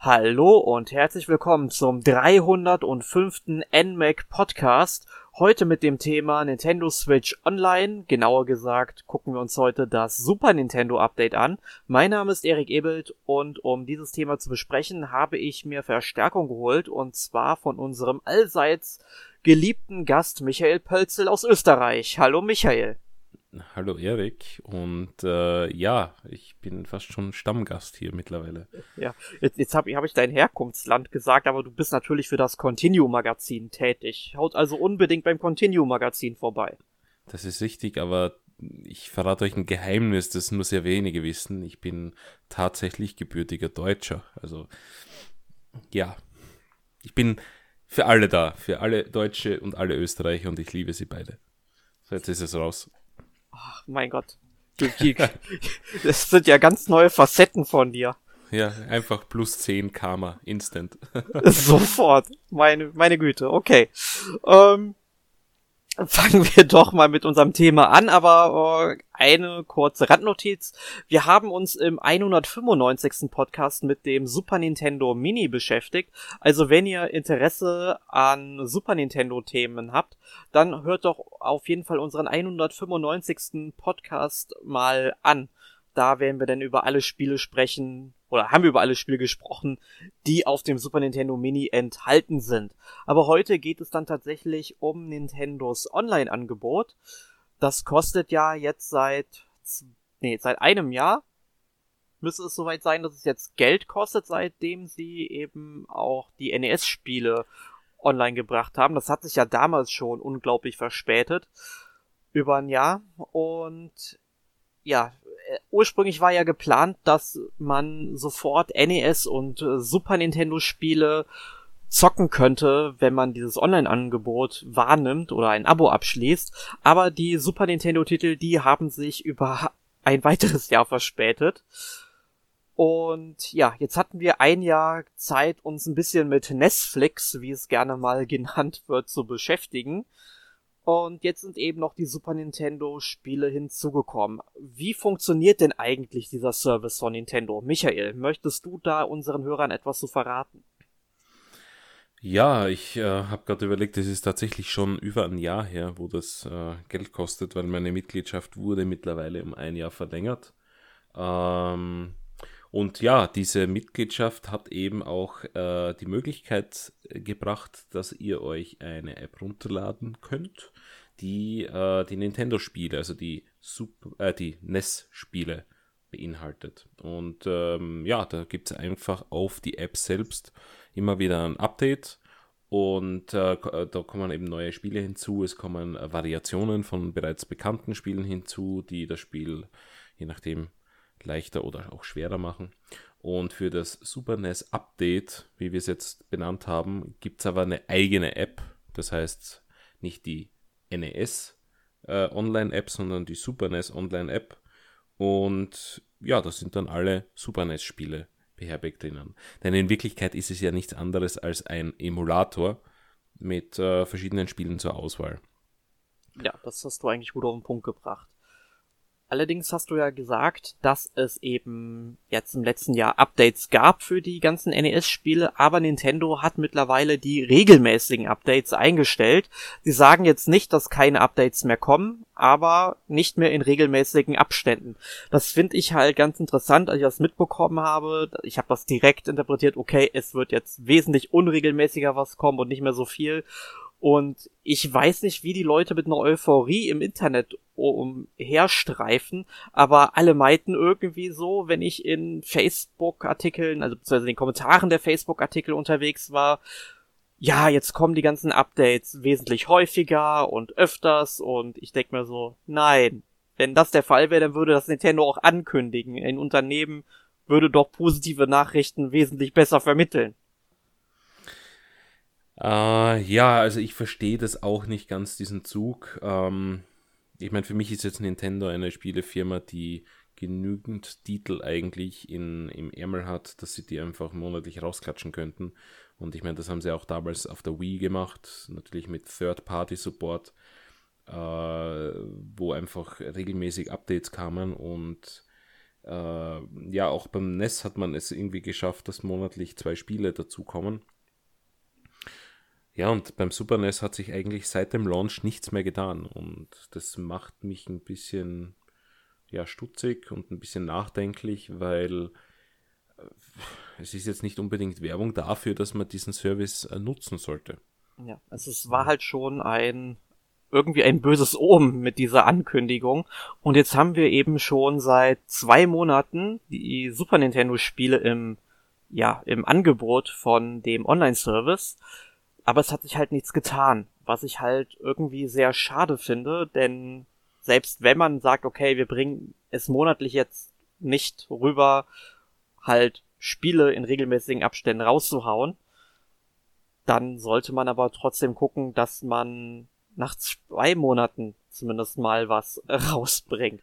Hallo und herzlich willkommen zum 305. NMAC Podcast. Heute mit dem Thema Nintendo Switch Online. Genauer gesagt gucken wir uns heute das Super Nintendo Update an. Mein Name ist Erik Ebelt und um dieses Thema zu besprechen, habe ich mir Verstärkung geholt und zwar von unserem allseits geliebten Gast Michael Pölzel aus Österreich. Hallo Michael. Hallo Erik und äh, ja, ich bin fast schon Stammgast hier mittlerweile. Ja, jetzt, jetzt habe hab ich dein Herkunftsland gesagt, aber du bist natürlich für das Continue-Magazin tätig. Haut also unbedingt beim Continue-Magazin vorbei. Das ist richtig, aber ich verrate euch ein Geheimnis, das nur sehr wenige wissen. Ich bin tatsächlich gebürtiger Deutscher. Also ja, ich bin für alle da, für alle Deutsche und alle Österreicher und ich liebe sie beide. So, jetzt ist es raus. Ach, mein Gott. Das sind ja ganz neue Facetten von dir. Ja, einfach plus 10 Karma, instant. Sofort. Meine, meine Güte, okay. Ähm, fangen wir doch mal mit unserem Thema an, aber äh, eine kurze Randnotiz. Wir haben uns im 195. Podcast mit dem Super Nintendo Mini beschäftigt. Also wenn ihr Interesse an Super Nintendo Themen habt, dann hört doch auf jeden Fall unseren 195. Podcast mal an. Da werden wir dann über alle Spiele sprechen, oder haben wir über alle Spiele gesprochen, die auf dem Super Nintendo Mini enthalten sind. Aber heute geht es dann tatsächlich um Nintendos Online-Angebot. Das kostet ja jetzt seit, nee, seit einem Jahr müsste es soweit sein, dass es jetzt Geld kostet, seitdem sie eben auch die NES-Spiele online gebracht haben. Das hat sich ja damals schon unglaublich verspätet. Über ein Jahr. Und ja, ursprünglich war ja geplant, dass man sofort NES und äh, Super Nintendo Spiele zocken könnte, wenn man dieses Online-Angebot wahrnimmt oder ein Abo abschließt. Aber die Super Nintendo-Titel, die haben sich über ein weiteres Jahr verspätet. Und ja, jetzt hatten wir ein Jahr Zeit, uns ein bisschen mit Netflix, wie es gerne mal genannt wird, zu beschäftigen. Und jetzt sind eben noch die Super Nintendo Spiele hinzugekommen. Wie funktioniert denn eigentlich dieser Service von Nintendo? Michael, möchtest du da unseren Hörern etwas zu verraten? Ja, ich äh, habe gerade überlegt, es ist tatsächlich schon über ein Jahr her, wo das äh, Geld kostet, weil meine Mitgliedschaft wurde mittlerweile um ein Jahr verlängert. Ähm, und ja, diese Mitgliedschaft hat eben auch äh, die Möglichkeit äh, gebracht, dass ihr euch eine App runterladen könnt, die äh, die Nintendo-Spiele, also die, äh, die NES-Spiele beinhaltet. Und ähm, ja, da gibt es einfach auf die App selbst immer wieder ein Update und äh, äh, da kommen eben neue Spiele hinzu, es kommen äh, Variationen von bereits bekannten Spielen hinzu, die das Spiel, je nachdem, leichter oder auch schwerer machen. Und für das Super NES Update, wie wir es jetzt benannt haben, gibt es aber eine eigene App. Das heißt nicht die NES äh, Online-App, sondern die Super NES Online-App. Und ja, da sind dann alle Super NES-Spiele beherbergt drinnen. Denn in Wirklichkeit ist es ja nichts anderes als ein Emulator mit äh, verschiedenen Spielen zur Auswahl. Ja, das hast du eigentlich gut auf den Punkt gebracht. Allerdings hast du ja gesagt, dass es eben jetzt im letzten Jahr Updates gab für die ganzen NES-Spiele, aber Nintendo hat mittlerweile die regelmäßigen Updates eingestellt. Sie sagen jetzt nicht, dass keine Updates mehr kommen, aber nicht mehr in regelmäßigen Abständen. Das finde ich halt ganz interessant, als ich das mitbekommen habe. Ich habe das direkt interpretiert, okay, es wird jetzt wesentlich unregelmäßiger was kommen und nicht mehr so viel. Und ich weiß nicht, wie die Leute mit einer Euphorie im Internet umherstreifen, aber alle meinten irgendwie so, wenn ich in Facebook-Artikeln, also beziehungsweise in den Kommentaren der Facebook-Artikel unterwegs war, ja, jetzt kommen die ganzen Updates wesentlich häufiger und öfters und ich denk mir so, nein, wenn das der Fall wäre, dann würde das Nintendo auch ankündigen. Ein Unternehmen würde doch positive Nachrichten wesentlich besser vermitteln. Äh, ja, also ich verstehe das auch nicht ganz, diesen Zug. Ähm, ich meine, für mich ist jetzt Nintendo eine Spielefirma, die genügend Titel eigentlich in, im Ärmel hat, dass sie die einfach monatlich rausklatschen könnten. Und ich meine, das haben sie auch damals auf der Wii gemacht, natürlich mit Third-Party-Support, äh, wo einfach regelmäßig Updates kamen und Äh, ja, auch beim NES hat man es irgendwie geschafft, dass monatlich zwei Spiele dazukommen. Ja, und beim Super NES hat sich eigentlich seit dem Launch nichts mehr getan. Und das macht mich ein bisschen ja, stutzig und ein bisschen nachdenklich, weil äh, es ist jetzt nicht unbedingt Werbung dafür, dass man diesen Service äh, nutzen sollte. Ja, also es war halt schon ein irgendwie ein böses Omen mit dieser Ankündigung. Und jetzt haben wir eben schon seit zwei Monaten die Super Nintendo Spiele im, ja, im Angebot von dem Online-Service. Aber es hat sich halt nichts getan, was ich halt irgendwie sehr schade finde, denn selbst wenn man sagt, okay, wir bringen es monatlich jetzt nicht rüber, halt Spiele in regelmäßigen Abständen rauszuhauen, dann sollte man aber trotzdem gucken, dass man nach zwei Monaten zumindest mal was rausbringt.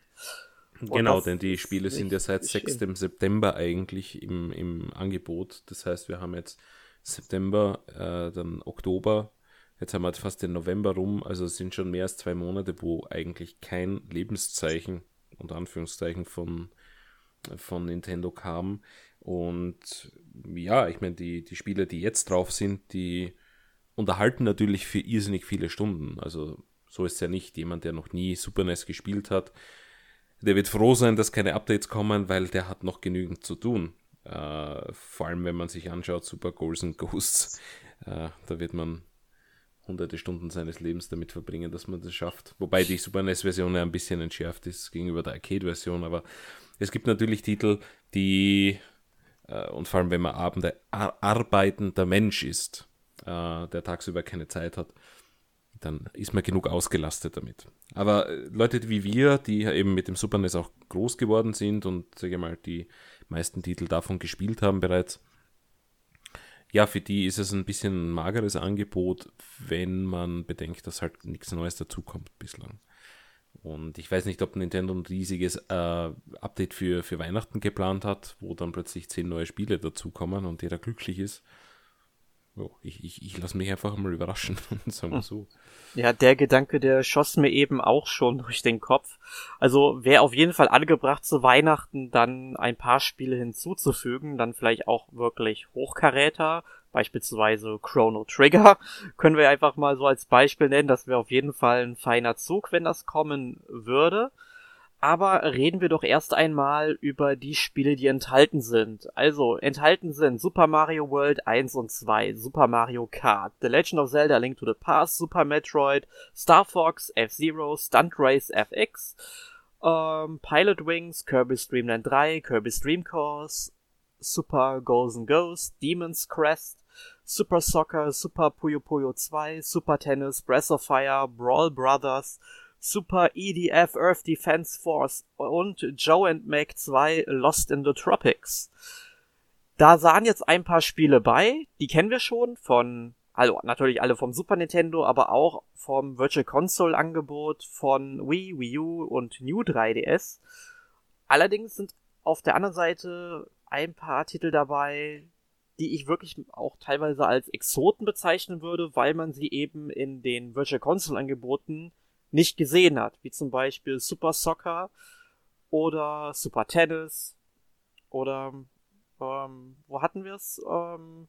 Und genau, denn die Spiele sind ja seit 6. Schön. September eigentlich im, im Angebot. Das heißt, wir haben jetzt September, äh, dann Oktober, jetzt haben wir jetzt fast den November rum, also es sind schon mehr als zwei Monate, wo eigentlich kein Lebenszeichen, unter Anführungszeichen, von, von Nintendo kam. Und ja, ich meine, die, die Spiele, die jetzt drauf sind, die unterhalten natürlich für irrsinnig viele Stunden. Also so ist es ja nicht. Jemand, der noch nie Super NES gespielt hat, der wird froh sein, dass keine Updates kommen, weil der hat noch genügend zu tun. Äh, vor allem, wenn man sich anschaut, Super Goals and Ghosts, äh, da wird man hunderte Stunden seines Lebens damit verbringen, dass man das schafft. Wobei die Super NES-Version ja ein bisschen entschärft ist gegenüber der Arcade-Version, aber es gibt natürlich Titel, die, äh, und vor allem wenn man Abende arbeitender Mensch ist, äh, der tagsüber keine Zeit hat, dann ist man genug ausgelastet damit. Aber äh, Leute wie wir, die eben mit dem Super NES auch groß geworden sind und sage mal die meisten Titel davon gespielt haben bereits, ja, für die ist es ein bisschen ein mageres Angebot, wenn man bedenkt, dass halt nichts Neues dazukommt bislang. Und ich weiß nicht, ob Nintendo ein riesiges äh, Update für, für Weihnachten geplant hat, wo dann plötzlich zehn neue Spiele dazukommen und jeder glücklich ist jo, ich, ich, ich lasse mich einfach mal überraschen, sagen wir so. Ja, der Gedanke, der schoss mir eben auch schon durch den Kopf. Also wäre auf jeden Fall angebracht zu Weihnachten dann ein paar Spiele hinzuzufügen, dann vielleicht auch wirklich Hochkaräter, beispielsweise Chrono Trigger, können wir einfach mal so als Beispiel nennen. Das wäre auf jeden Fall ein feiner Zug, wenn das kommen würde. Aber reden wir doch erst einmal über die Spiele, die enthalten sind. Also, enthalten sind Super Mario World 1 und 2, Super Mario Kart, The Legend of Zelda Link to the Past, Super Metroid, Star Fox, F-Zero, Stunt Race FX, ähm, Pilot Wings, Kirby Stream Land 3, Kirby Stream Course, Super Golden Ghost, Demon's Crest, Super Soccer, Super Puyo Puyo 2, Super Tennis, Breath of Fire, Brawl Brothers, Super EDF Earth Defense Force und Joe and Meg 2 Lost in the Tropics. Da sahen jetzt ein paar Spiele bei, die kennen wir schon von, also natürlich alle vom Super Nintendo, aber auch vom Virtual Console Angebot von Wii, Wii U und New 3DS. Allerdings sind auf der anderen Seite ein paar Titel dabei, die ich wirklich auch teilweise als Exoten bezeichnen würde, weil man sie eben in den Virtual Console Angeboten nicht gesehen hat, wie zum Beispiel Super Soccer oder Super Tennis oder ähm, wo hatten wir es? Ähm,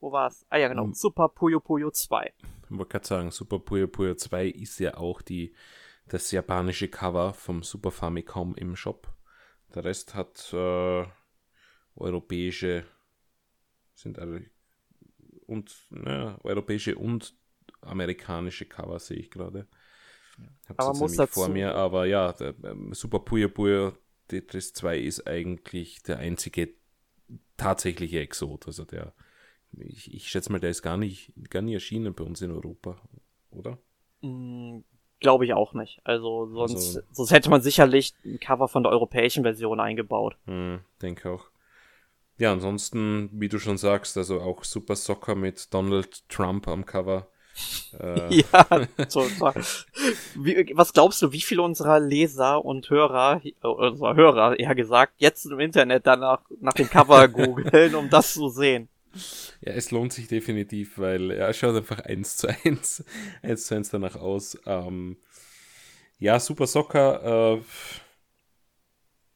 wo war es? Ah ja, genau, um, Super Puyo Puyo 2. Ich wollte gerade sagen, Super Puyo Puyo 2 ist ja auch die, das japanische Cover vom Super Famicom im Shop. Der Rest hat äh, europäische, sind alle und ne, europäische und amerikanische Cover sehe ich gerade. Ich habe es nämlich vor mir, aber ja, der, ähm, Super Puyo Puyo Tetris 2 ist eigentlich der einzige tatsächliche Exot. Also der, ich, ich schätze mal, der ist gar nicht, gar nicht erschienen bei uns in Europa, oder? Mm, Glaube ich auch nicht. Also sonst, also, sonst hätte man sicherlich ein Cover von der europäischen Version eingebaut. Hm, denke auch. Ja, ansonsten, wie du schon sagst, also auch Super Soccer mit Donald Trump am Cover äh. Ja, total. Wie, was glaubst du, wie viele unserer Leser und Hörer, äh, unserer Hörer eher gesagt, jetzt im Internet danach nach dem Cover googeln, um das zu sehen? Ja, es lohnt sich definitiv, weil er schaut einfach eins zu eins, eins zu eins danach aus. Ähm, ja, Super Soccer, äh,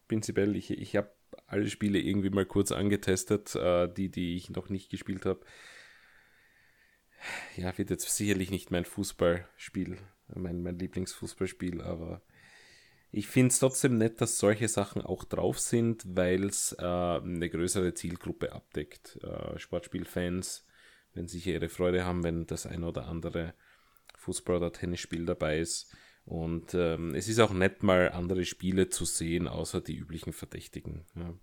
prinzipiell. Ich, ich habe alle Spiele irgendwie mal kurz angetestet, äh, die, die ich noch nicht gespielt habe. Ja, wird jetzt sicherlich nicht mein Fußballspiel, mein, mein Lieblingsfußballspiel, aber ich finde es trotzdem nett, dass solche Sachen auch drauf sind, weil es äh, eine größere Zielgruppe abdeckt. Äh, Sportspielfans, wenn sie hier ihre Freude haben, wenn das ein oder andere Fußball- oder Tennisspiel dabei ist. Und ähm, es ist auch nett, mal andere Spiele zu sehen, außer die üblichen Verdächtigen. Ja.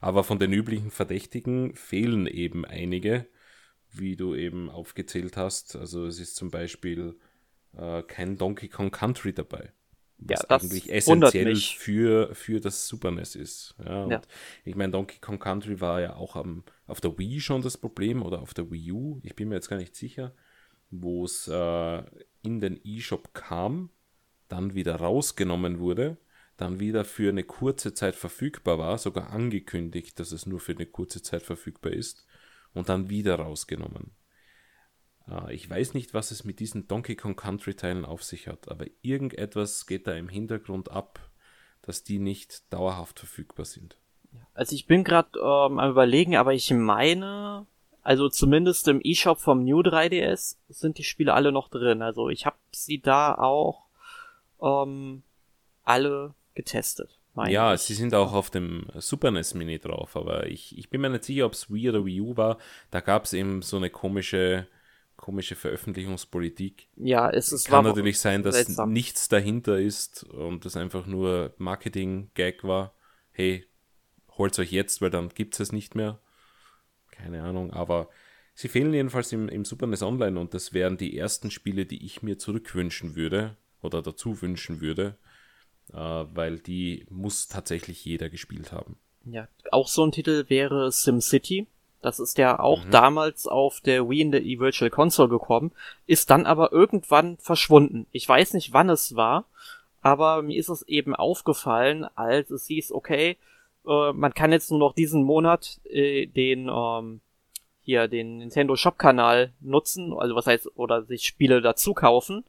Aber von den üblichen Verdächtigen fehlen eben einige, wie du eben aufgezählt hast. Also es ist zum Beispiel äh, kein Donkey Kong Country dabei. Was ja, eigentlich essentiell für, für das Super NES ist. Ja, ja. Ich meine, Donkey Kong Country war ja auch am, auf der Wii schon das Problem oder auf der Wii U. Ich bin mir jetzt gar nicht sicher, wo es äh, in den eShop kam dann wieder rausgenommen wurde, dann wieder für eine kurze Zeit verfügbar war, sogar angekündigt, dass es nur für eine kurze Zeit verfügbar ist und dann wieder rausgenommen. Äh, ich weiß nicht, was es mit diesen Donkey Kong Country Teilen auf sich hat, aber irgendetwas geht da im Hintergrund ab, dass die nicht dauerhaft verfügbar sind. Also ich bin gerade ähm, am überlegen, aber ich meine, also zumindest im eShop vom New 3DS sind die Spiele alle noch drin. Also ich habe sie da auch ähm, alle getestet. Ja, ich. sie sind auch auf dem Super NES Mini drauf, aber ich, ich bin mir nicht sicher, ob es Wii oder Wii U war. Da gab es eben so eine komische, komische Veröffentlichungspolitik. Ja, es ist Kann natürlich sein, dass seltsam. nichts dahinter ist und das einfach nur Marketing-Gag war. Hey, holt euch jetzt, weil dann gibt es es nicht mehr. Keine Ahnung, aber sie fehlen jedenfalls im, im Super NES Online und das wären die ersten Spiele, die ich mir zurückwünschen würde oder dazu wünschen würde, weil die muss tatsächlich jeder gespielt haben. Ja, auch so ein Titel wäre SimCity. Das ist ja auch mhm. damals auf der Wii in der E-Virtual Console gekommen, ist dann aber irgendwann verschwunden. Ich weiß nicht, wann es war, aber mir ist es eben aufgefallen, als es hieß, okay, äh, man kann jetzt nur noch diesen Monat äh, den ähm, hier den Nintendo Shop Kanal nutzen, also was heißt oder sich Spiele dazu kaufen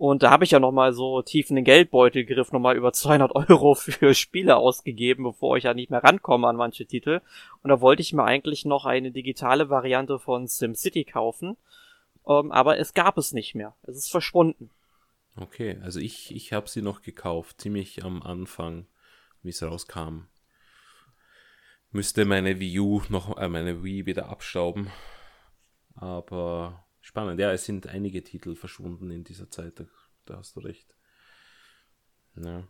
und da habe ich ja nochmal so tief in den Geldbeutel gegriffen, nochmal über 200 Euro für Spiele ausgegeben, bevor ich ja nicht mehr rankomme an manche Titel. Und da wollte ich mir eigentlich noch eine digitale Variante von SimCity kaufen. Ähm, aber es gab es nicht mehr. Es ist verschwunden. Okay, also ich, ich habe sie noch gekauft, ziemlich am Anfang, wie es rauskam. Müsste meine Wii U noch, äh, meine Wii wieder abstauben. Aber Spannend, ja, es sind einige Titel verschwunden in dieser Zeit, da, da hast du recht. Ja.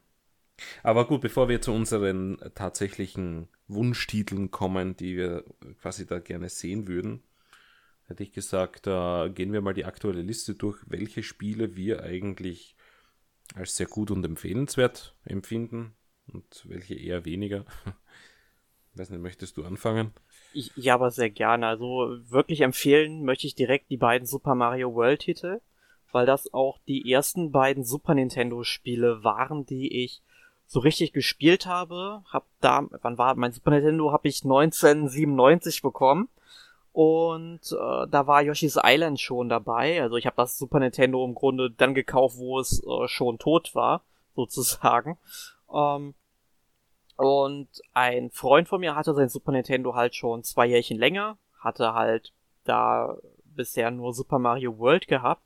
Aber gut, bevor wir zu unseren tatsächlichen Wunschtiteln kommen, die wir quasi da gerne sehen würden, hätte ich gesagt, äh, gehen wir mal die aktuelle Liste durch, welche Spiele wir eigentlich als sehr gut und empfehlenswert empfinden und welche eher weniger. weiß nicht, möchtest du anfangen? Ja, aber sehr gerne. Also wirklich empfehlen möchte ich direkt die beiden Super Mario World Titel, weil das auch die ersten beiden Super Nintendo Spiele waren, die ich so richtig gespielt habe. Hab da, wann war mein Super Nintendo? Habe ich 1997 bekommen. Und äh, da war Yoshi's Island schon dabei. Also ich habe das Super Nintendo im Grunde dann gekauft, wo es äh, schon tot war, sozusagen. Ähm, und ein Freund von mir hatte sein Super Nintendo halt schon zwei Jährchen länger, hatte halt da bisher nur Super Mario World gehabt.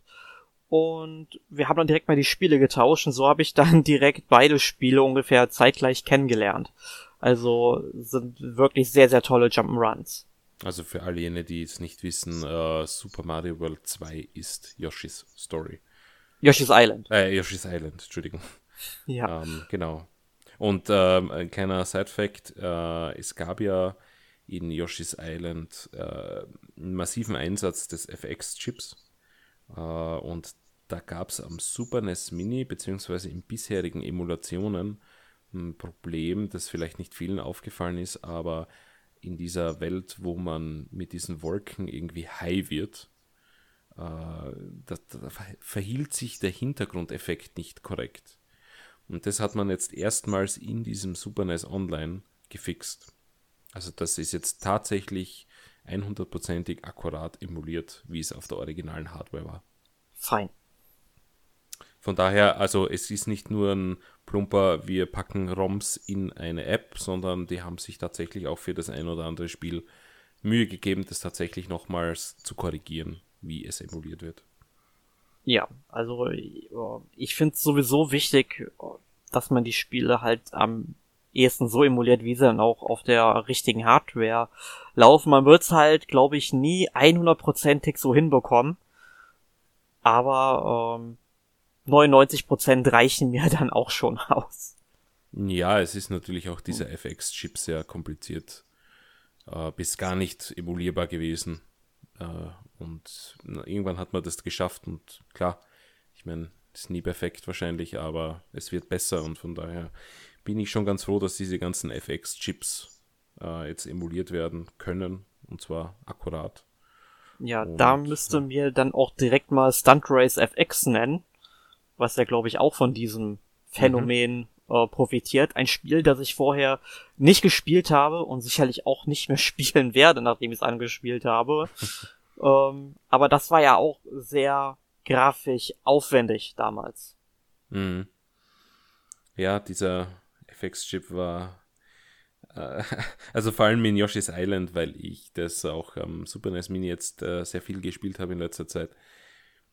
Und wir haben dann direkt mal die Spiele getauscht und so habe ich dann direkt beide Spiele ungefähr zeitgleich kennengelernt. Also sind wirklich sehr, sehr tolle Jump'n'Runs. Also für all jene, die es nicht wissen, uh, Super Mario World 2 ist Yoshi's Story. Yoshi's Island. Äh, Yoshi's Island, Entschuldigung. Ja. Ähm, genau. Und ähm, ein kleiner Side-Fact: äh, Es gab ja in Yoshi's Island äh, einen massiven Einsatz des FX-Chips. Äh, und da gab es am Super NES Mini, beziehungsweise in bisherigen Emulationen, ein Problem, das vielleicht nicht vielen aufgefallen ist, aber in dieser Welt, wo man mit diesen Wolken irgendwie high wird, äh, da, da verhielt sich der Hintergrundeffekt nicht korrekt. Und das hat man jetzt erstmals in diesem Super NES Online gefixt. Also das ist jetzt tatsächlich 100%ig akkurat emuliert, wie es auf der originalen Hardware war. Fein. Von daher, also es ist nicht nur ein plumper, wir packen ROMs in eine App, sondern die haben sich tatsächlich auch für das ein oder andere Spiel Mühe gegeben, das tatsächlich nochmals zu korrigieren, wie es emuliert wird. Ja, also ich finde es sowieso wichtig, dass man die Spiele halt am ehesten so emuliert, wie sie dann auch auf der richtigen Hardware laufen. Man wird es halt, glaube ich, nie 100%ig so hinbekommen. Aber ähm, 99% reichen mir dann auch schon aus. Ja, es ist natürlich auch dieser FX-Chip sehr kompliziert äh, bis gar nicht emulierbar gewesen. Äh, und na, irgendwann hat man das geschafft und klar, ich meine, ist nie perfekt wahrscheinlich, aber es wird besser und von daher bin ich schon ganz froh, dass diese ganzen FX-Chips äh, jetzt emuliert werden können und zwar akkurat. Ja, und, da müsste ja. mir dann auch direkt mal Stunt Race FX nennen, was ja glaube ich auch von diesem Phänomen mhm äh, profitiert. Ein Spiel, das ich vorher nicht gespielt habe und sicherlich auch nicht mehr spielen werde, nachdem ich es angespielt habe. ähm, aber das war ja auch sehr grafisch aufwendig damals. Mhm. Ja, dieser FX-Chip war äh, also vor allem in Yoshi's Island, weil ich das auch am Super NES Mini jetzt äh, sehr viel gespielt habe in letzter Zeit,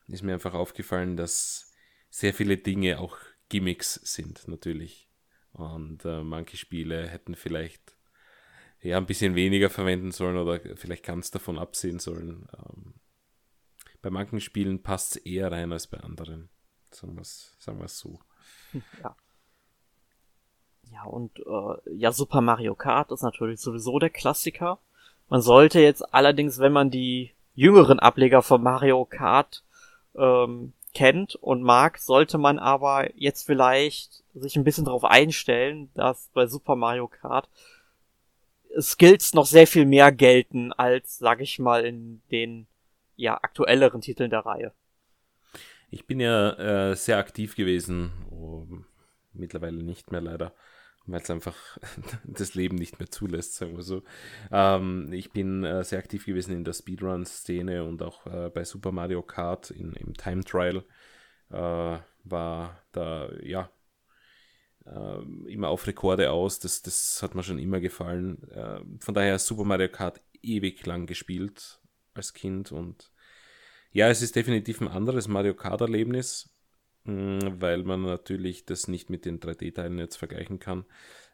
ist mir einfach aufgefallen, dass sehr viele Dinge auch Gimmicks sind, natürlich. Und äh, manche Spiele hätten vielleicht ja ein bisschen weniger verwenden sollen oder vielleicht ganz davon absehen sollen. Ähm, bei manchen Spielen passt es eher rein als bei anderen. Sagen wir es sagen so. Ja. Ja, und äh, ja, Super Mario Kart ist natürlich sowieso der Klassiker. Man sollte jetzt allerdings, wenn man die jüngeren Ableger von Mario Kart ähm, kennt und mag, sollte man aber jetzt vielleicht sich ein bisschen darauf einstellen, dass bei Super Mario Kart Skills noch sehr viel mehr gelten als, sag ich mal, in den ja aktuelleren Titeln der Reihe. Ich bin ja äh, sehr aktiv gewesen, oh, mittlerweile nicht mehr leider, weil es einfach das Leben nicht mehr zulässt, sagen wir so. Ähm, ich bin äh, sehr aktiv gewesen in der Speedrun-Szene und auch äh, bei Super Mario Kart in, im Time Trial äh, war da, ja, äh, immer auf Rekorde aus. Das, das hat mir schon immer gefallen. Äh, von daher Super Mario Kart ewig lang gespielt als Kind und ja, es ist definitiv ein anderes Mario Kart-Erlebnis Mm, weil man natürlich das nicht mit den 3D-Teilen jetzt vergleichen kann.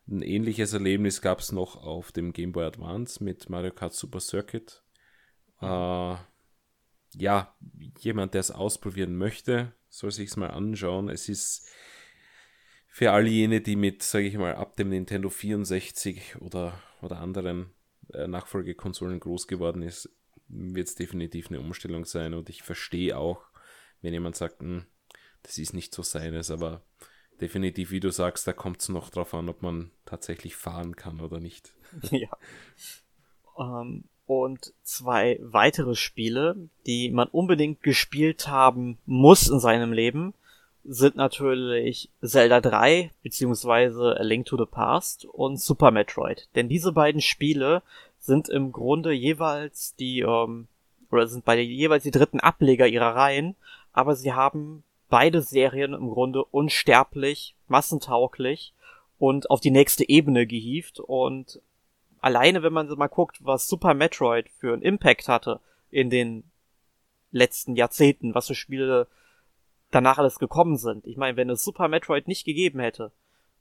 Ein ähnliches Erlebnis gab es noch auf dem Game Boy Advance mit Mario Kart Super Circuit. Äh, ja, jemand, der es ausprobieren möchte, soll sich es mal anschauen. Es ist für all jene, die mit, sage ich mal, ab dem Nintendo 64 oder, oder anderen äh, Nachfolgekonsolen groß geworden ist, wird es definitiv eine Umstellung sein. Und ich verstehe auch, wenn jemand sagt, hm, das ist nicht so seines, aber definitiv, wie du sagst, da kommt es noch drauf an, ob man tatsächlich fahren kann oder nicht. ja. Ähm, und zwei weitere Spiele, die man unbedingt gespielt haben muss in seinem Leben, sind natürlich Zelda 3 beziehungsweise A Link to the Past und Super Metroid. Denn diese beiden Spiele sind im Grunde jeweils die ähm, oder sind beide jeweils die dritten Ableger ihrer Reihen, aber sie haben beide Serien im Grunde unsterblich, massentauglich und auf die nächste Ebene gehievt und alleine wenn man mal guckt, was Super Metroid für einen Impact hatte in den letzten Jahrzehnten, was für Spiele danach alles gekommen sind. Ich meine, wenn es Super Metroid nicht gegeben hätte,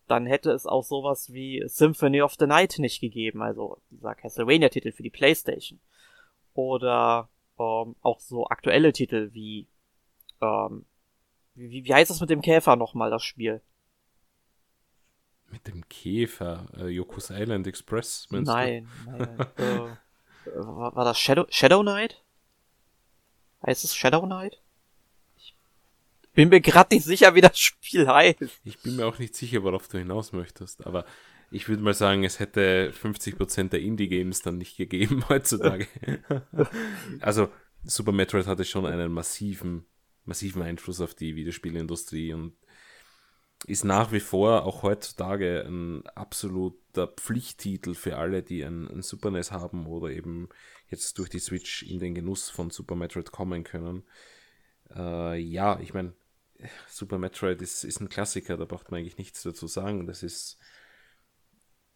dann hätte es auch sowas wie Symphony of the Night nicht gegeben, also dieser Castlevania-Titel für die Playstation. Oder ähm, auch so aktuelle Titel wie ähm, wie, wie heißt das mit dem Käfer nochmal, das Spiel? Mit dem Käfer? Äh, Yoko's Island Express, meinst nein, du? Nein, äh, war, war das Shadow, Shadow Knight? Heißt es Shadow Knight? Bin mir gerade nicht sicher, wie das Spiel heißt. Ich bin mir auch nicht sicher, worauf du hinaus möchtest, aber ich würde mal sagen, es hätte 50% der Indie-Games dann nicht gegeben heutzutage. also Super Metroid hatte schon einen massiven massiven Einfluss auf die Videospielindustrie und ist nach wie vor auch heutzutage ein absoluter Pflichttitel für alle, die ein, ein Super NES haben oder eben jetzt durch die Switch in den Genuss von Super Metroid kommen können. Äh, ja, ich meine, Super Metroid ist, ist ein Klassiker, da braucht man eigentlich nichts dazu sagen. Das ist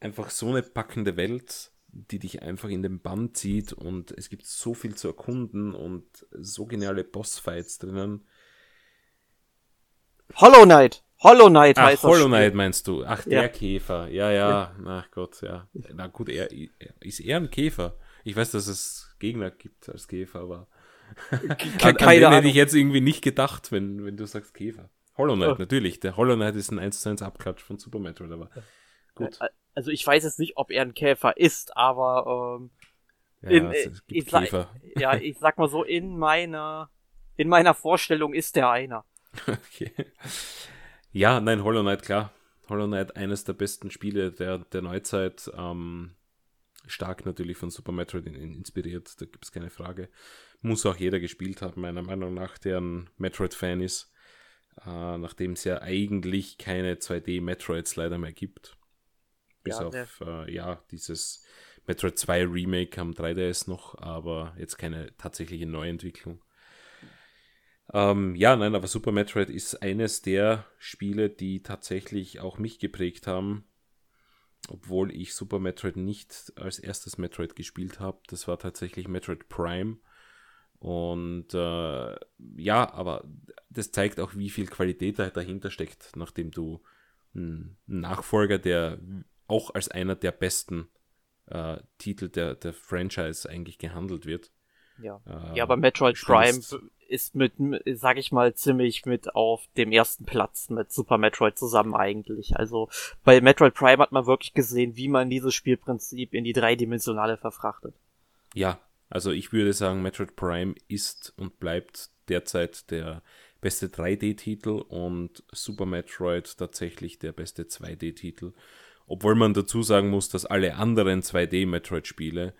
einfach so eine packende Welt, die dich einfach in den Bann zieht und es gibt so viel zu erkunden und so geniale Bossfights drinnen. Hollow Knight! Hollow Knight Ach, heißt Hollow Knight meinst du? Ach, der Ja. Käfer. Ja, ja, ach Gott, ja. Na gut, er ist er ein Käfer. Ich weiß, dass es Gegner gibt als Käfer, aber an, an Keine den hätte Ahnung. ich jetzt irgendwie nicht gedacht, wenn, wenn du sagst Käfer. Hollow Knight, Oh. natürlich. Der Hollow Knight ist ein 1 zu 1 Abklatsch von Super Metroid, aber gut. Also ich weiß jetzt nicht, ob er ein Käfer ist, aber ähm, Ja, in, es, äh, gibt ich sag- Käfer. ja, ich sag mal so, in meiner in meiner Vorstellung ist der einer. Okay. Ja, nein, Hollow Knight, klar. Hollow Knight, eines der besten Spiele der, der Neuzeit. Ähm, stark natürlich von Super Metroid in, in, inspiriert, da gibt es keine Frage. Muss auch jeder gespielt haben, meiner Meinung nach, der ein Metroid-Fan ist. Äh, Nachdem es ja eigentlich keine 2D-Metroids leider mehr gibt. Bis Ja, auf, äh, ja, dieses Metroid 2 Remake am 3DS noch, aber jetzt keine tatsächliche Neuentwicklung. Ähm, ja, nein, aber Super Metroid ist eines der Spiele, die tatsächlich auch mich geprägt haben, obwohl ich Super Metroid nicht als erstes Metroid gespielt habe. Das war tatsächlich Metroid Prime. Und äh, ja, aber das zeigt auch, wie viel Qualität da dahinter steckt, nachdem du einen Nachfolger, der auch als einer der besten äh, Titel der, der Franchise eigentlich gehandelt wird. Ja. äh, ja, aber Metroid Prime spielst. ist mit, sag ich mal, ziemlich mit auf dem ersten Platz mit Super Metroid zusammen eigentlich. Also bei Metroid Prime hat man wirklich gesehen, wie man dieses Spielprinzip in die dreidimensionale verfrachtet. Ja, also ich würde sagen, Metroid Prime ist und bleibt derzeit der beste 3D-Titel und Super Metroid tatsächlich der beste 2D-Titel. Obwohl man dazu sagen muss, dass alle anderen 2D-Metroid-Spiele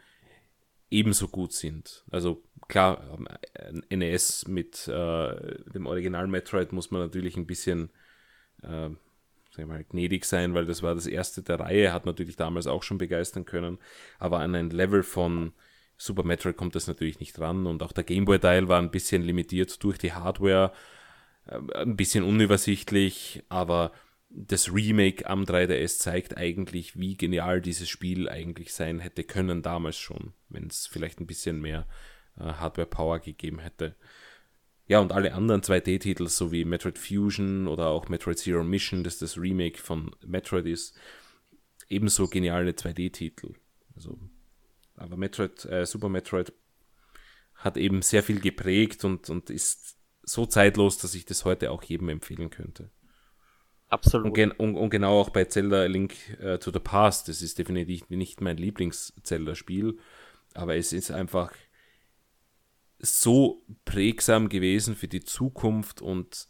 ebenso gut sind. Also klar, ein NES mit äh, dem Original Metroid muss man natürlich ein bisschen äh, wir mal, gnädig sein, weil das war das erste der Reihe, hat natürlich damals auch schon begeistern können, aber an ein Level von Super Metroid kommt das natürlich nicht ran und auch der Gameboy-Teil war ein bisschen limitiert durch die Hardware, äh, ein bisschen unübersichtlich, aber das Remake am 3DS zeigt eigentlich, wie genial dieses Spiel eigentlich sein hätte können damals schon, wenn es vielleicht ein bisschen mehr äh, Hardware-Power gegeben hätte. Ja, und alle anderen 2D-Titel, so wie Metroid Fusion oder auch Metroid Zero Mission, das das Remake von Metroid ist, ebenso geniale 2D-Titel. Also, aber Metroid, äh, Super Metroid hat eben sehr viel geprägt und, und ist so zeitlos, dass ich das heute auch jedem empfehlen könnte. Absolut. Und, gen und, und genau auch bei Zelda Link äh, to the Past, das ist definitiv nicht mein Lieblings-Zelda-Spiel, aber es ist einfach so prägsam gewesen für die Zukunft und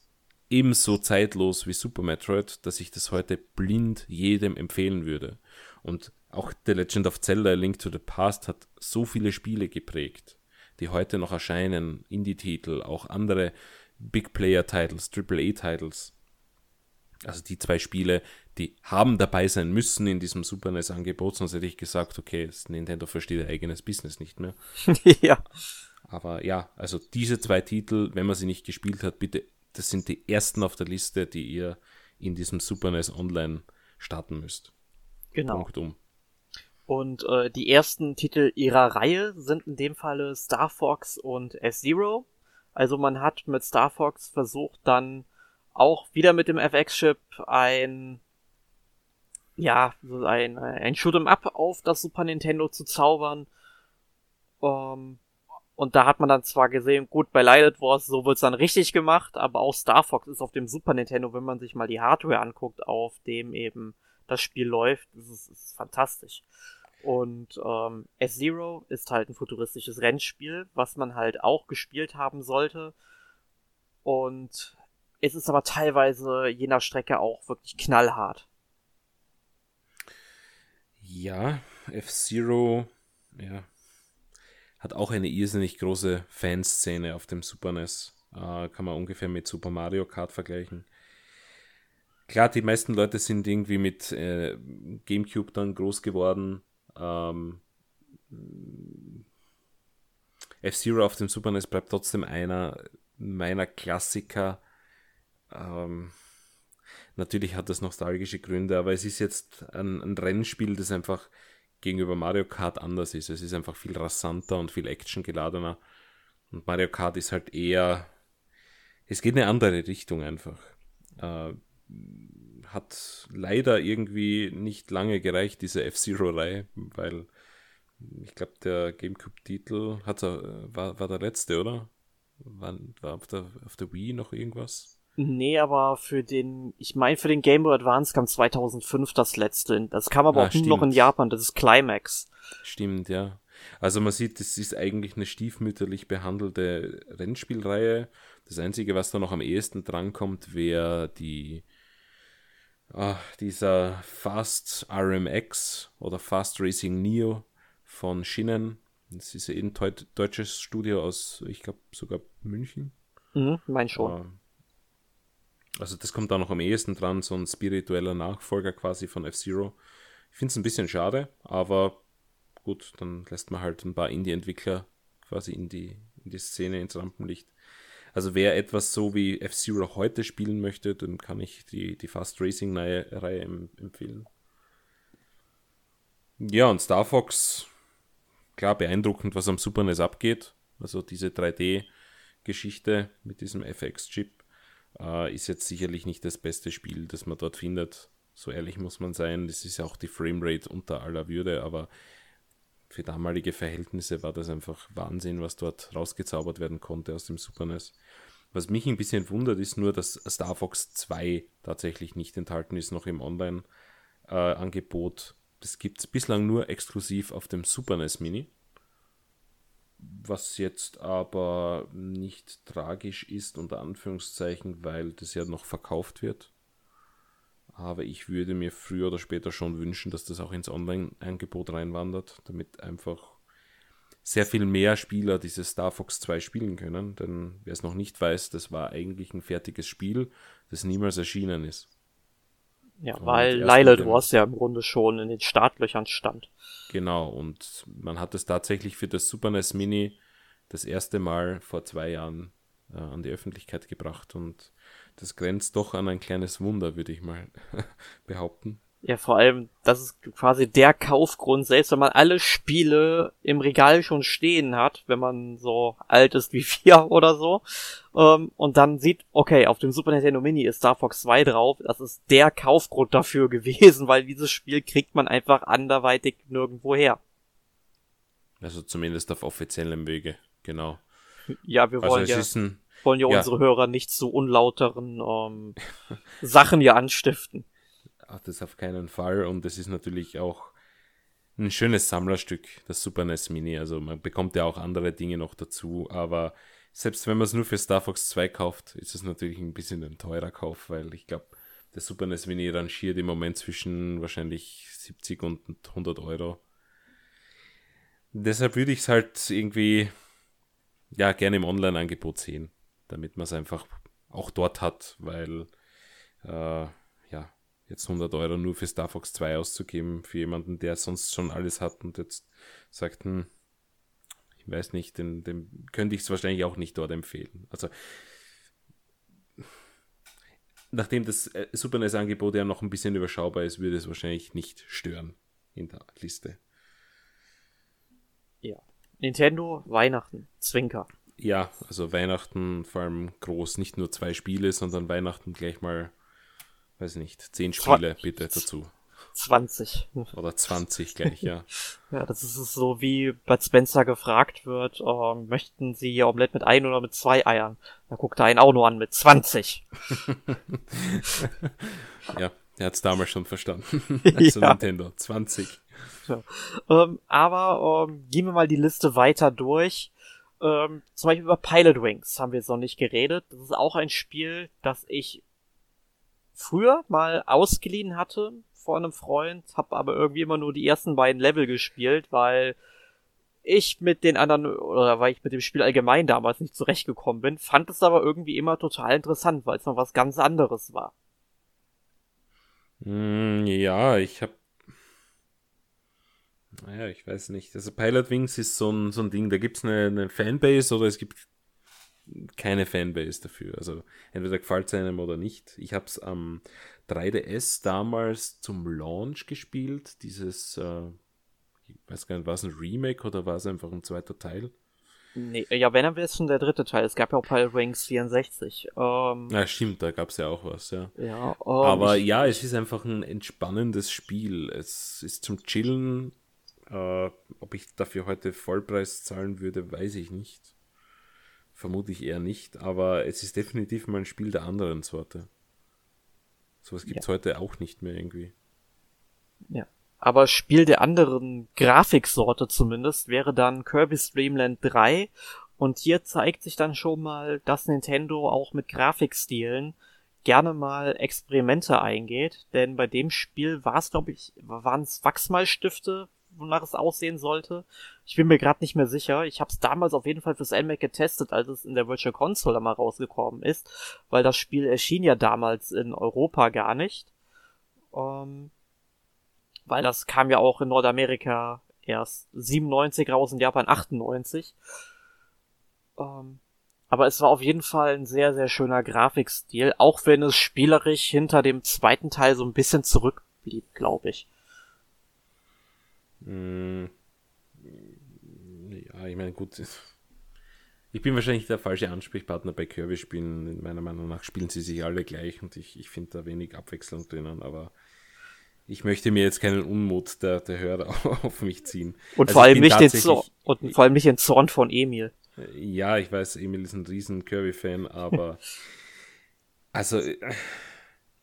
ebenso zeitlos wie Super Metroid, dass ich das heute blind jedem empfehlen würde. Und auch The Legend of Zelda Link to the Past hat so viele Spiele geprägt, die heute noch erscheinen, Indie-Titel, auch andere Big Player-Titles, AAA-Titles. Also die zwei Spiele, die haben dabei sein müssen in diesem Super NES-Angebot, sonst hätte ich gesagt, okay, Nintendo versteht ihr eigenes Business nicht mehr. ja. Aber ja, also diese zwei Titel, wenn man sie nicht gespielt hat, bitte, das sind die ersten auf der Liste, die ihr in diesem Super NES Online starten müsst. Genau. Punkt um. Und äh, die ersten Titel ihrer Reihe sind in dem Falle Star Fox und F-Zero. Also man hat mit Star Fox versucht dann auch wieder mit dem FX-Chip ein ja, ein, ein Shoot'em Up auf das Super Nintendo zu zaubern. Ähm, und da hat man dann zwar gesehen, gut, bei Lighted Wars, so wird's dann richtig gemacht, aber auch Star Fox ist auf dem Super Nintendo, wenn man sich mal die Hardware anguckt, auf dem eben das Spiel läuft, das ist, ist fantastisch. Und ähm, S-Zero ist halt ein futuristisches Rennspiel, was man halt auch gespielt haben sollte. Und es ist aber teilweise je nach Strecke auch wirklich knallhart. Ja, F-Zero, ja, hat auch eine irrsinnig große Fanszene auf dem Super NES. Äh, kann man ungefähr mit Super Mario Kart vergleichen. Klar, die meisten Leute sind irgendwie mit äh, GameCube dann groß geworden. Ähm, F-Zero auf dem Super NES bleibt trotzdem einer meiner Klassiker. Ähm, natürlich hat das nostalgische Gründe, aber es ist jetzt ein, ein Rennspiel, das einfach gegenüber Mario Kart anders ist. Es ist einfach viel rasanter und viel actiongeladener. Und Mario Kart ist halt eher. Es geht in eine andere Richtung einfach. Äh, hat leider irgendwie nicht lange gereicht, diese F-Zero-Reihe, weil ich glaube, der GameCube-Titel war, war der letzte, oder? War, war auf, der, auf der Wii noch irgendwas? Nee, aber für den, ich meine, für den Game Boy Advance kam 2005 das letzte. Das kam aber ah, auch stimmt. nur noch in Japan, das ist Climax. Stimmt, ja. Also man sieht, das ist eigentlich eine stiefmütterlich behandelte Rennspielreihe. Das Einzige, was da noch am ehesten drankommt, wäre die ah, dieser Fast RMX oder Fast Racing Neo von Schienen. Das ist ein deutsches Studio aus, ich glaube, sogar München. Mhm, mein schon. Uh, also das kommt da noch am ehesten dran, so ein spiritueller Nachfolger quasi von F-Zero. Ich finde es ein bisschen schade, aber gut, dann lässt man halt ein paar Indie-Entwickler quasi in die, in die Szene ins Rampenlicht. Also wer etwas so wie F-Zero heute spielen möchte, dann kann ich die, die Fast Racing-Reihe empfehlen. Ja, und Star Fox, klar beeindruckend, was am Super NES abgeht. Also diese 3D-Geschichte mit diesem FX-Chip äh, ist jetzt sicherlich nicht das beste Spiel, das man dort findet. So ehrlich muss man sein. Das ist ja auch die Framerate unter aller Würde, aber für damalige Verhältnisse war das einfach Wahnsinn, was dort rausgezaubert werden konnte aus dem Super NES. Was mich ein bisschen wundert, ist nur, dass Star Fox 2 tatsächlich nicht enthalten ist, noch im Online-Angebot. Das gibt es bislang nur exklusiv auf dem Super NES Mini was jetzt aber nicht tragisch ist, unter Anführungszeichen, weil das ja noch verkauft wird. Aber ich würde mir früher oder später schon wünschen, dass das auch ins Online-Angebot reinwandert, damit einfach sehr viel mehr Spieler dieses Star Fox 2 spielen können. Denn wer es noch nicht weiß, das war eigentlich ein fertiges Spiel, das niemals erschienen ist. Ja, und weil Lilith Wars ja im Grunde schon in den Startlöchern stand. Genau, und man hat es tatsächlich für das Super NES Mini das erste Mal vor zwei Jahren äh, an die Öffentlichkeit gebracht und das grenzt doch an ein kleines Wunder, würde ich mal behaupten. Ja, vor allem, das ist quasi der Kaufgrund, selbst wenn man alle Spiele im Regal schon stehen hat, wenn man so alt ist wie vier oder so, ähm, und dann sieht, okay, auf dem Super Nintendo Mini ist Star Fox 2 drauf, das ist der Kaufgrund dafür gewesen, weil dieses Spiel kriegt man einfach anderweitig nirgendwo her. Also zumindest auf offiziellem Wege, genau. Ja, wir also wollen also ja, wollen ja, ja, unsere Hörer nicht zu unlauteren ähm, Sachen hier anstiften ach, das auf keinen Fall. Und es ist natürlich auch ein schönes Sammlerstück, das Super NES Mini. Also man bekommt ja auch andere Dinge noch dazu, aber selbst wenn man es nur für Star Fox 2 kauft, ist es natürlich ein bisschen ein teurer Kauf, weil ich glaube, der Super NES Mini rangiert im Moment zwischen wahrscheinlich 70 und 100 Euro. Deshalb würde ich es halt irgendwie ja gerne im Online-Angebot sehen, damit man es einfach auch dort hat, weil äh, jetzt 100 Euro nur für Star Fox 2 auszugeben, für jemanden, der sonst schon alles hat und jetzt sagt, hm, ich weiß nicht, dem, dem könnte ich es wahrscheinlich auch nicht dort empfehlen. Also, nachdem das äh, Super NES-Angebot ja noch ein bisschen überschaubar ist, würde es wahrscheinlich nicht stören in der Liste. Ja. Nintendo, Weihnachten, Zwinker. Ja, also Weihnachten vor allem groß, nicht nur zwei Spiele, sondern Weihnachten gleich mal weiß nicht, zehn Spiele Zwa bitte dazu. 20. Oder 20 gleich, ja. ja, das ist so, wie Bud Spencer gefragt wird, äh, möchten Sie Ihr Omelette mit ein oder mit zwei Eiern? Da guckt er einen auch nur an mit 20. ja, der hat es damals schon verstanden. also ja. Nintendo, 20. Ja. Ähm, aber ähm, gehen wir mal die Liste weiter durch. Ähm, zum Beispiel über Pilot Wings haben wir jetzt noch nicht geredet. Das ist auch ein Spiel, das ich früher mal ausgeliehen hatte vor einem Freund, habe aber irgendwie immer nur die ersten beiden Level gespielt, weil ich mit den anderen oder weil ich mit dem Spiel allgemein damals nicht zurechtgekommen bin, fand es aber irgendwie immer total interessant, weil es noch was ganz anderes war. Mm, ja, ich habe naja, ich weiß nicht. Also Pilot Wings ist so ein, so ein Ding, da gibt es eine, eine Fanbase oder es gibt keine Fanbase dafür. Also entweder gefällt es einem oder nicht. Ich habe es am 3DS damals zum Launch gespielt. Dieses, äh, ich weiß gar nicht, war es ein Remake oder war es einfach ein zweiter Teil? Nee, ja, wenn, dann wäre es schon der dritte Teil. Es gab ja auch Pile Wings 64. Ähm, ja, stimmt, da gab es ja auch was, ja. ja ähm, Aber ich, ja, es ist einfach ein entspannendes Spiel. Es ist zum Chillen. Äh, ob ich dafür heute Vollpreis zahlen würde, weiß ich nicht. Vermute ich eher nicht, aber es ist definitiv mal ein Spiel der anderen Sorte. Sowas gibt es ja. heute auch nicht mehr irgendwie. Ja. Aber Spiel der anderen Grafiksorte zumindest wäre dann Kirby's Dream Land 3. Und hier zeigt sich dann schon mal, dass Nintendo auch mit Grafikstilen gerne mal Experimente eingeht. Denn bei dem Spiel war es, glaube ich, waren es Wachsmalstifte, wonach es aussehen sollte. Ich bin mir gerade nicht mehr sicher. Ich habe es damals auf jeden Fall fürs NMAC getestet, als es in der Virtual Console mal rausgekommen ist, weil das Spiel erschien ja damals in Europa gar nicht. Ähm, weil das kam ja auch in Nordamerika erst 97 raus, in Japan 98. Ähm, aber es war auf jeden Fall ein sehr, sehr schöner Grafikstil, auch wenn es spielerisch hinter dem zweiten Teil so ein bisschen zurückblieb, glaube ich. Hm. Ja, ich meine, gut. Ich bin wahrscheinlich der falsche Ansprechpartner bei Kirby-Spielen. Meiner Meinung nach spielen sie sich alle gleich und ich, ich finde da wenig Abwechslung drinnen, aber ich möchte mir jetzt keinen Unmut der, der Hörer auf mich ziehen. Und also vor allem nicht den Zorn, und vor allem nicht den Zorn von Emil. Ja, ich weiß, Emil ist ein riesen Kirby-Fan, aber also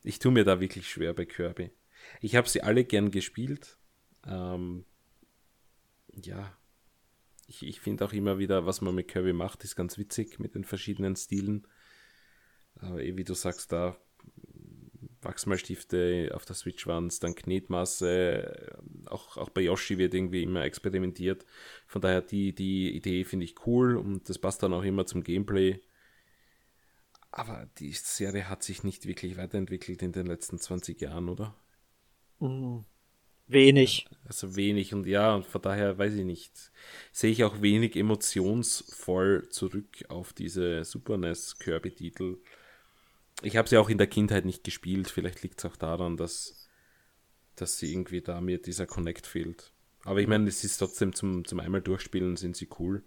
ich tue mir da wirklich schwer bei Kirby. Ich habe sie alle gern gespielt. Ähm, ja, ich, ich finde auch immer wieder, was man mit Kirby macht, ist ganz witzig mit den verschiedenen Stilen. Aber eh, wie du sagst, da Wachsmalstifte auf der Switch waren es, dann Knetmasse, auch, auch bei Yoshi wird irgendwie immer experimentiert. Von daher die, die Idee finde ich cool und das passt dann auch immer zum Gameplay. Aber die Serie hat sich nicht wirklich weiterentwickelt in den letzten 20 Jahren, oder? Mhm. Wenig. Also wenig und ja, und von daher weiß ich nicht. Sehe ich auch wenig emotionsvoll zurück auf diese Super NES Kirby-Titel ich habe sie auch in der Kindheit nicht gespielt. Vielleicht liegt es auch daran, dass, dass sie irgendwie da mir dieser Connect fehlt. Aber ich meine, es ist trotzdem zum, zum einmal durchspielen sind sie cool.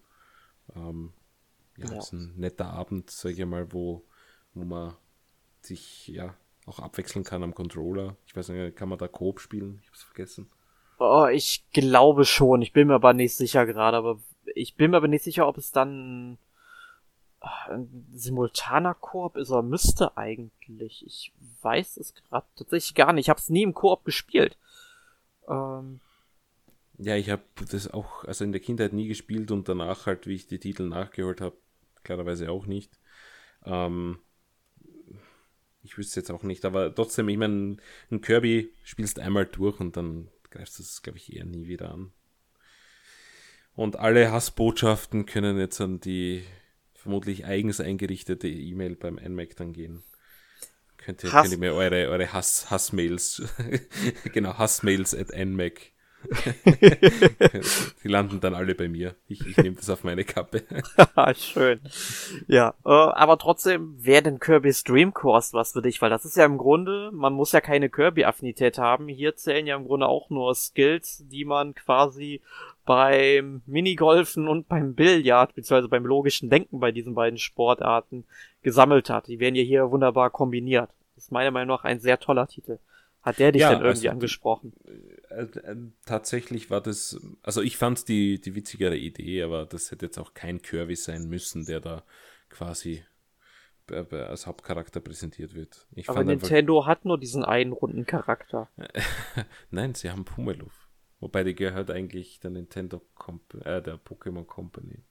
Ähm, ja, ja. ist ein netter Abend, sage ich mal, wo, wo man sich ja auch abwechseln kann am Controller. Ich weiß nicht, kann man da Coop spielen? Ich hab's vergessen. Oh, ich glaube schon. Ich bin mir aber nicht sicher gerade, aber ich bin mir aber nicht sicher, ob es dann ein simultaner Koop ist er müsste eigentlich. Ich weiß es gerade tatsächlich gar nicht. Ich habe es nie im Koop gespielt. Ähm, ja, ich habe das auch also in der Kindheit nie gespielt und danach halt, wie ich die Titel nachgeholt habe, klarerweise auch nicht. Ähm, ich wüsste jetzt auch nicht, aber trotzdem, ich meine, ein Kirby spielst einmal durch und dann greifst du es, glaube ich, eher nie wieder an. Und alle Hassbotschaften können jetzt an die vermutlich eigens eingerichtete E-Mail beim NMAC dann gehen. Könnt ihr, Hass könnt ihr mir eure, eure Hass, Hassmails, genau, Hassmails at NMAC. Die landen dann alle bei mir. Ich, ich nehme das auf meine Kappe. Schön. Ja, äh, aber trotzdem wäre denn Kirby's Dream Course was für dich, weil das ist ja im Grunde, man muss ja keine Kirby-Affinität haben. Hier zählen ja im Grunde auch nur Skills, die man quasi beim Minigolfen und beim Billard, beziehungsweise beim logischen Denken bei diesen beiden Sportarten gesammelt hat. Die werden ja hier wunderbar kombiniert. Das ist meiner Meinung nach ein sehr toller Titel. Hat der dich ja, denn irgendwie also, angesprochen? Äh, äh, tatsächlich war das, also ich fand die, die witzigere Idee, aber das hätte jetzt auch kein Curvy sein müssen, der da quasi als Hauptcharakter präsentiert wird. Ich aber Nintendo einfach, hat nur diesen einen runden Charakter. Nein, sie haben Pumeluf. Wobei die gehört eigentlich der Nintendo Comp äh, der Pokémon Company.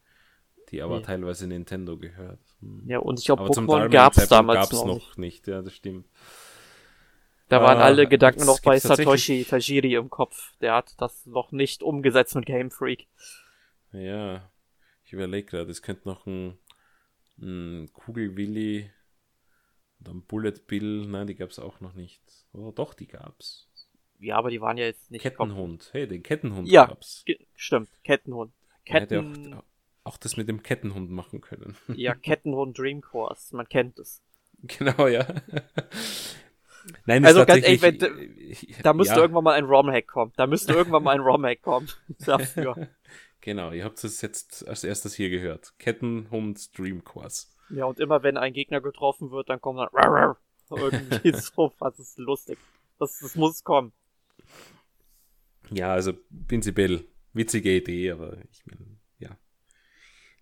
Die aber ja. teilweise Nintendo gehört. Hm. Ja, und ich glaube, Pokémon gab es damals gab's noch, noch nicht. Ja, das stimmt. Da waren äh, alle Gedanken noch bei Satoshi Tajiri im Kopf. Der hat das noch nicht umgesetzt mit Game Freak. Ja, ich überlege gerade, es könnte noch ein, ein Kugelwilli und ein Bullet Bill, nein, die gab es auch noch nicht. Oh, doch, die gab's. Ja, aber die waren ja jetzt nicht. Kettenhund. Hey, den Kettenhund ja, gab's. stimmt. Kettenhund. Ketten... Auch, auch das mit dem Kettenhund machen können. Ja, Kettenhund Dream Course, man kennt es. Genau, ja. Nein, also ganz ehrlich, wenn, da müsste ja. irgendwann mal ein ROM-Hack kommen. Da müsste irgendwann mal ein ROM-Hack kommen dafür. Genau, ihr habt es jetzt als erstes hier gehört. Kettenhund Dream Course. Ja, und immer wenn ein Gegner getroffen wird, dann kommt dann irgendwie so, was ist lustig. Das, das muss kommen. Ja, also prinzipiell witzige Idee, aber ich meine, ja.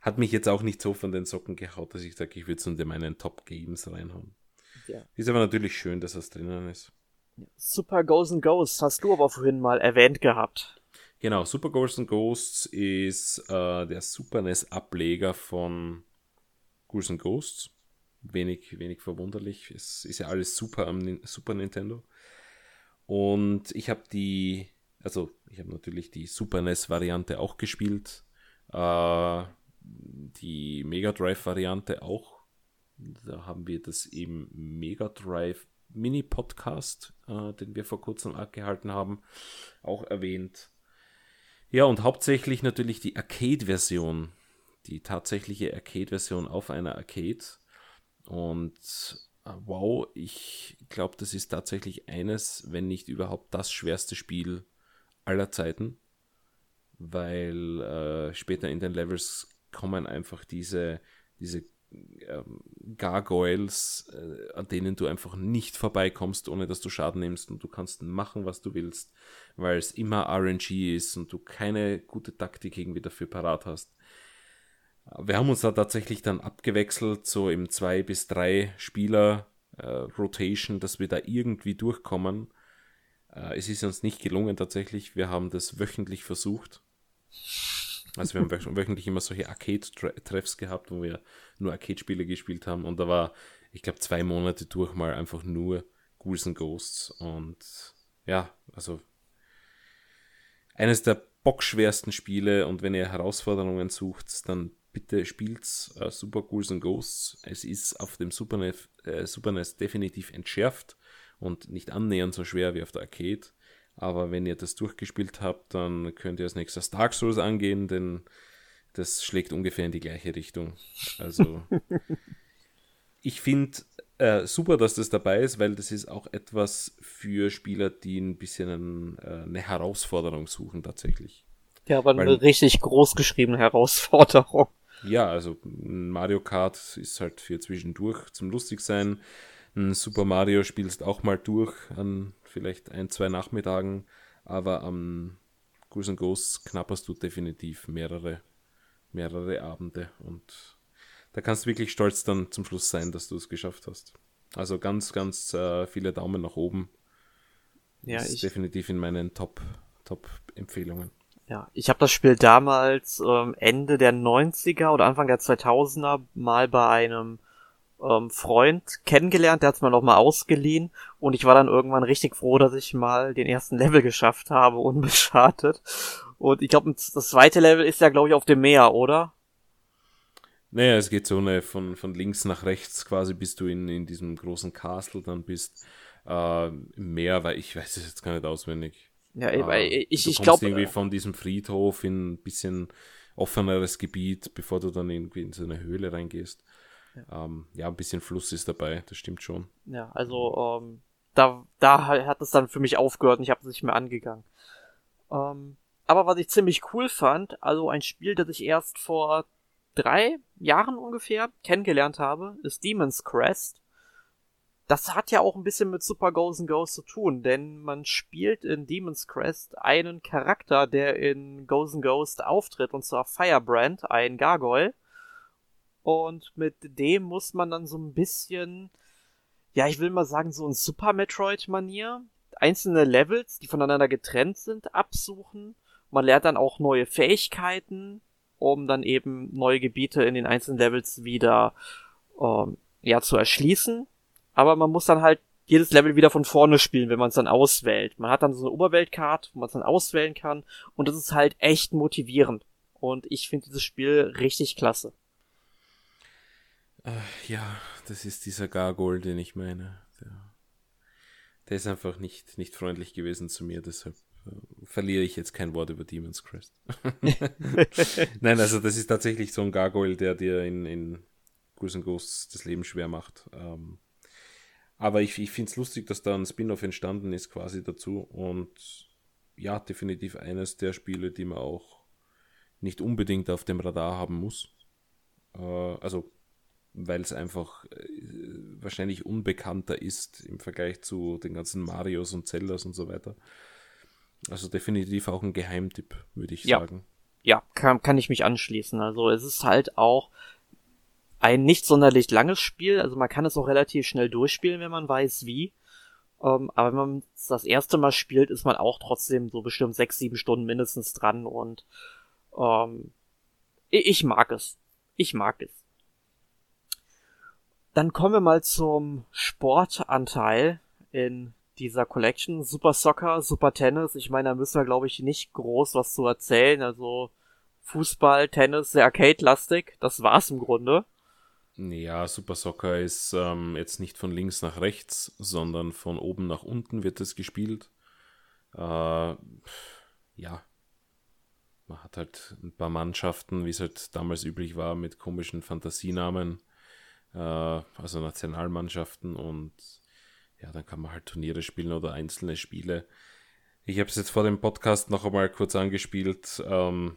Hat mich jetzt auch nicht so von den Socken gehaut, dass ich sage, ich würde es unter meinen Top Games reinhauen. Ja. Ist aber natürlich schön, dass das drinnen ist. Super Ghosts and Ghosts hast du aber vorhin mal erwähnt gehabt. Genau, Super Ghosts and Ghosts ist äh, der Super NES Ableger von Ghouls and Ghosts. Wenig, wenig verwunderlich. Es ist ja alles super am Super Nintendo. Und ich habe die, also ich habe natürlich die Super NES-Variante auch gespielt. Äh, die Mega Drive-Variante auch. Da haben wir das im Mega Drive Mini-Podcast, äh, den wir vor kurzem abgehalten haben, auch erwähnt. Ja, und hauptsächlich natürlich die Arcade-Version die tatsächliche Arcade-Version auf einer Arcade. Und äh, wow, ich glaube, das ist tatsächlich eines, wenn nicht überhaupt das schwerste Spiel aller Zeiten. Weil äh, später in den Levels kommen einfach diese, diese Gargoyles, äh, an denen du einfach nicht vorbeikommst, ohne dass du Schaden nimmst und du kannst machen, was du willst, weil es immer RNG ist und du keine gute Taktik irgendwie dafür parat hast. Wir haben uns da tatsächlich dann abgewechselt, so im 2 bis 3 Spieler äh, Rotation, dass wir da irgendwie durchkommen. Äh, es ist uns nicht gelungen tatsächlich. Wir haben das wöchentlich versucht. Also wir haben wöchentlich immer solche Arcade-Treffs gehabt, wo wir nur Arcade-Spiele gespielt haben. Und da war, ich glaube, zwei Monate durch mal einfach nur Ghouls and Ghosts. Und ja, also eines der bockschwersten Spiele. Und wenn ihr Herausforderungen sucht, dann bitte spielt äh, Super Ghouls and Ghosts. Es ist auf dem Super NES, äh, Super NES definitiv entschärft und nicht annähernd so schwer wie auf der Arcade. Aber wenn ihr das durchgespielt habt, dann könnt ihr als nächstes Dark Souls angehen, denn das schlägt ungefähr in die gleiche Richtung. Also ich finde äh, super, dass das dabei ist, weil das ist auch etwas für Spieler, die ein bisschen äh, eine Herausforderung suchen tatsächlich. Ja, aber weil, eine richtig groß geschriebene Herausforderung. Ja, also Mario Kart ist halt für zwischendurch zum lustig sein. Ein Super Mario spielst auch mal durch an vielleicht ein, zwei Nachmittagen, aber am Ghouls Ghosts knapperst du definitiv mehrere, mehrere Abende und da kannst du wirklich stolz dann zum Schluss sein, dass du es geschafft hast. Also ganz, ganz äh, viele Daumen nach oben. Ja, ist ich definitiv in meinen Top, Top-Empfehlungen. Ja, ich habe das Spiel damals ähm, Ende der 90er oder Anfang der 2000er mal bei einem ähm, Freund kennengelernt, der hat's mir noch mal ausgeliehen und ich war dann irgendwann richtig froh, dass ich mal den ersten Level geschafft habe, unbeschadet. Und ich glaube, das zweite Level ist ja, glaube ich, auf dem Meer, oder? Naja, es geht so eine von, von links nach rechts quasi, bis du in, in diesem großen Castle dann bist. Äh, im Meer, weil ich weiß es jetzt gar nicht auswendig. Ja, äh, ich, ich glaube. irgendwie von diesem Friedhof in ein bisschen offeneres Gebiet, bevor du dann irgendwie in so eine Höhle reingehst. Ja, ähm, ja ein bisschen Fluss ist dabei, das stimmt schon. Ja, also ähm, da, da hat es dann für mich aufgehört und ich habe es nicht mehr angegangen. Ähm, aber was ich ziemlich cool fand, also ein Spiel, das ich erst vor drei Jahren ungefähr kennengelernt habe, ist Demon's Crest das hat ja auch ein bisschen mit Super Ghosts and Ghosts zu tun, denn man spielt in Demon's Crest einen Charakter, der in Ghosts and Ghosts auftritt, und zwar Firebrand, ein Gargoyle. Und mit dem muss man dann so ein bisschen, ja, ich will mal sagen, so ein Super Metroid-Manier, einzelne Levels, die voneinander getrennt sind, absuchen. Man lernt dann auch neue Fähigkeiten, um dann eben neue Gebiete in den einzelnen Levels wieder ähm, ja, zu erschließen aber man muss dann halt jedes Level wieder von vorne spielen, wenn man es dann auswählt. Man hat dann so eine Oberweltkarte, wo man es dann auswählen kann und das ist halt echt motivierend. Und ich finde dieses Spiel richtig klasse. Äh, ja, das ist dieser Gargoyle, den ich meine. Der, der, ist einfach nicht, nicht freundlich gewesen zu mir, deshalb äh, verliere ich jetzt kein Wort über Demon's Crest. Nein, also das ist tatsächlich so ein Gargoyle, der dir in, in and Ghosts das Leben schwer macht. Ähm, aber ich, ich finde es lustig, dass da ein Spin-off entstanden ist quasi dazu und ja, definitiv eines der Spiele, die man auch nicht unbedingt auf dem Radar haben muss. Äh, also weil es einfach äh, wahrscheinlich unbekannter ist im Vergleich zu den ganzen Marios und Zeldas und so weiter. Also definitiv auch ein Geheimtipp, würde ich ja. sagen. Ja, kann, kann ich mich anschließen. Also es ist halt auch ein nicht sonderlich langes Spiel. Also man kann es auch relativ schnell durchspielen, wenn man weiß wie. Ähm, aber wenn man es das erste Mal spielt, ist man auch trotzdem so bestimmt sechs, sieben Stunden mindestens dran und ähm, ich mag es. Ich mag es. Dann kommen wir mal zum Sportanteil in dieser Collection. Super Soccer, Super Tennis. Ich meine, da müssen wir, glaube ich, nicht groß was zu erzählen. Also Fußball, Tennis, sehr arcade-lastig. Das war's im Grunde. Ja, Super Soccer ist ähm, jetzt nicht von links nach rechts, sondern von oben nach unten wird es gespielt. Äh, ja, man hat halt ein paar Mannschaften, wie es halt damals üblich war, mit komischen Fantasienamen also Nationalmannschaften und ja, dann kann man halt Turniere spielen oder einzelne Spiele. Ich habe es jetzt vor dem Podcast noch einmal kurz angespielt. Ähm,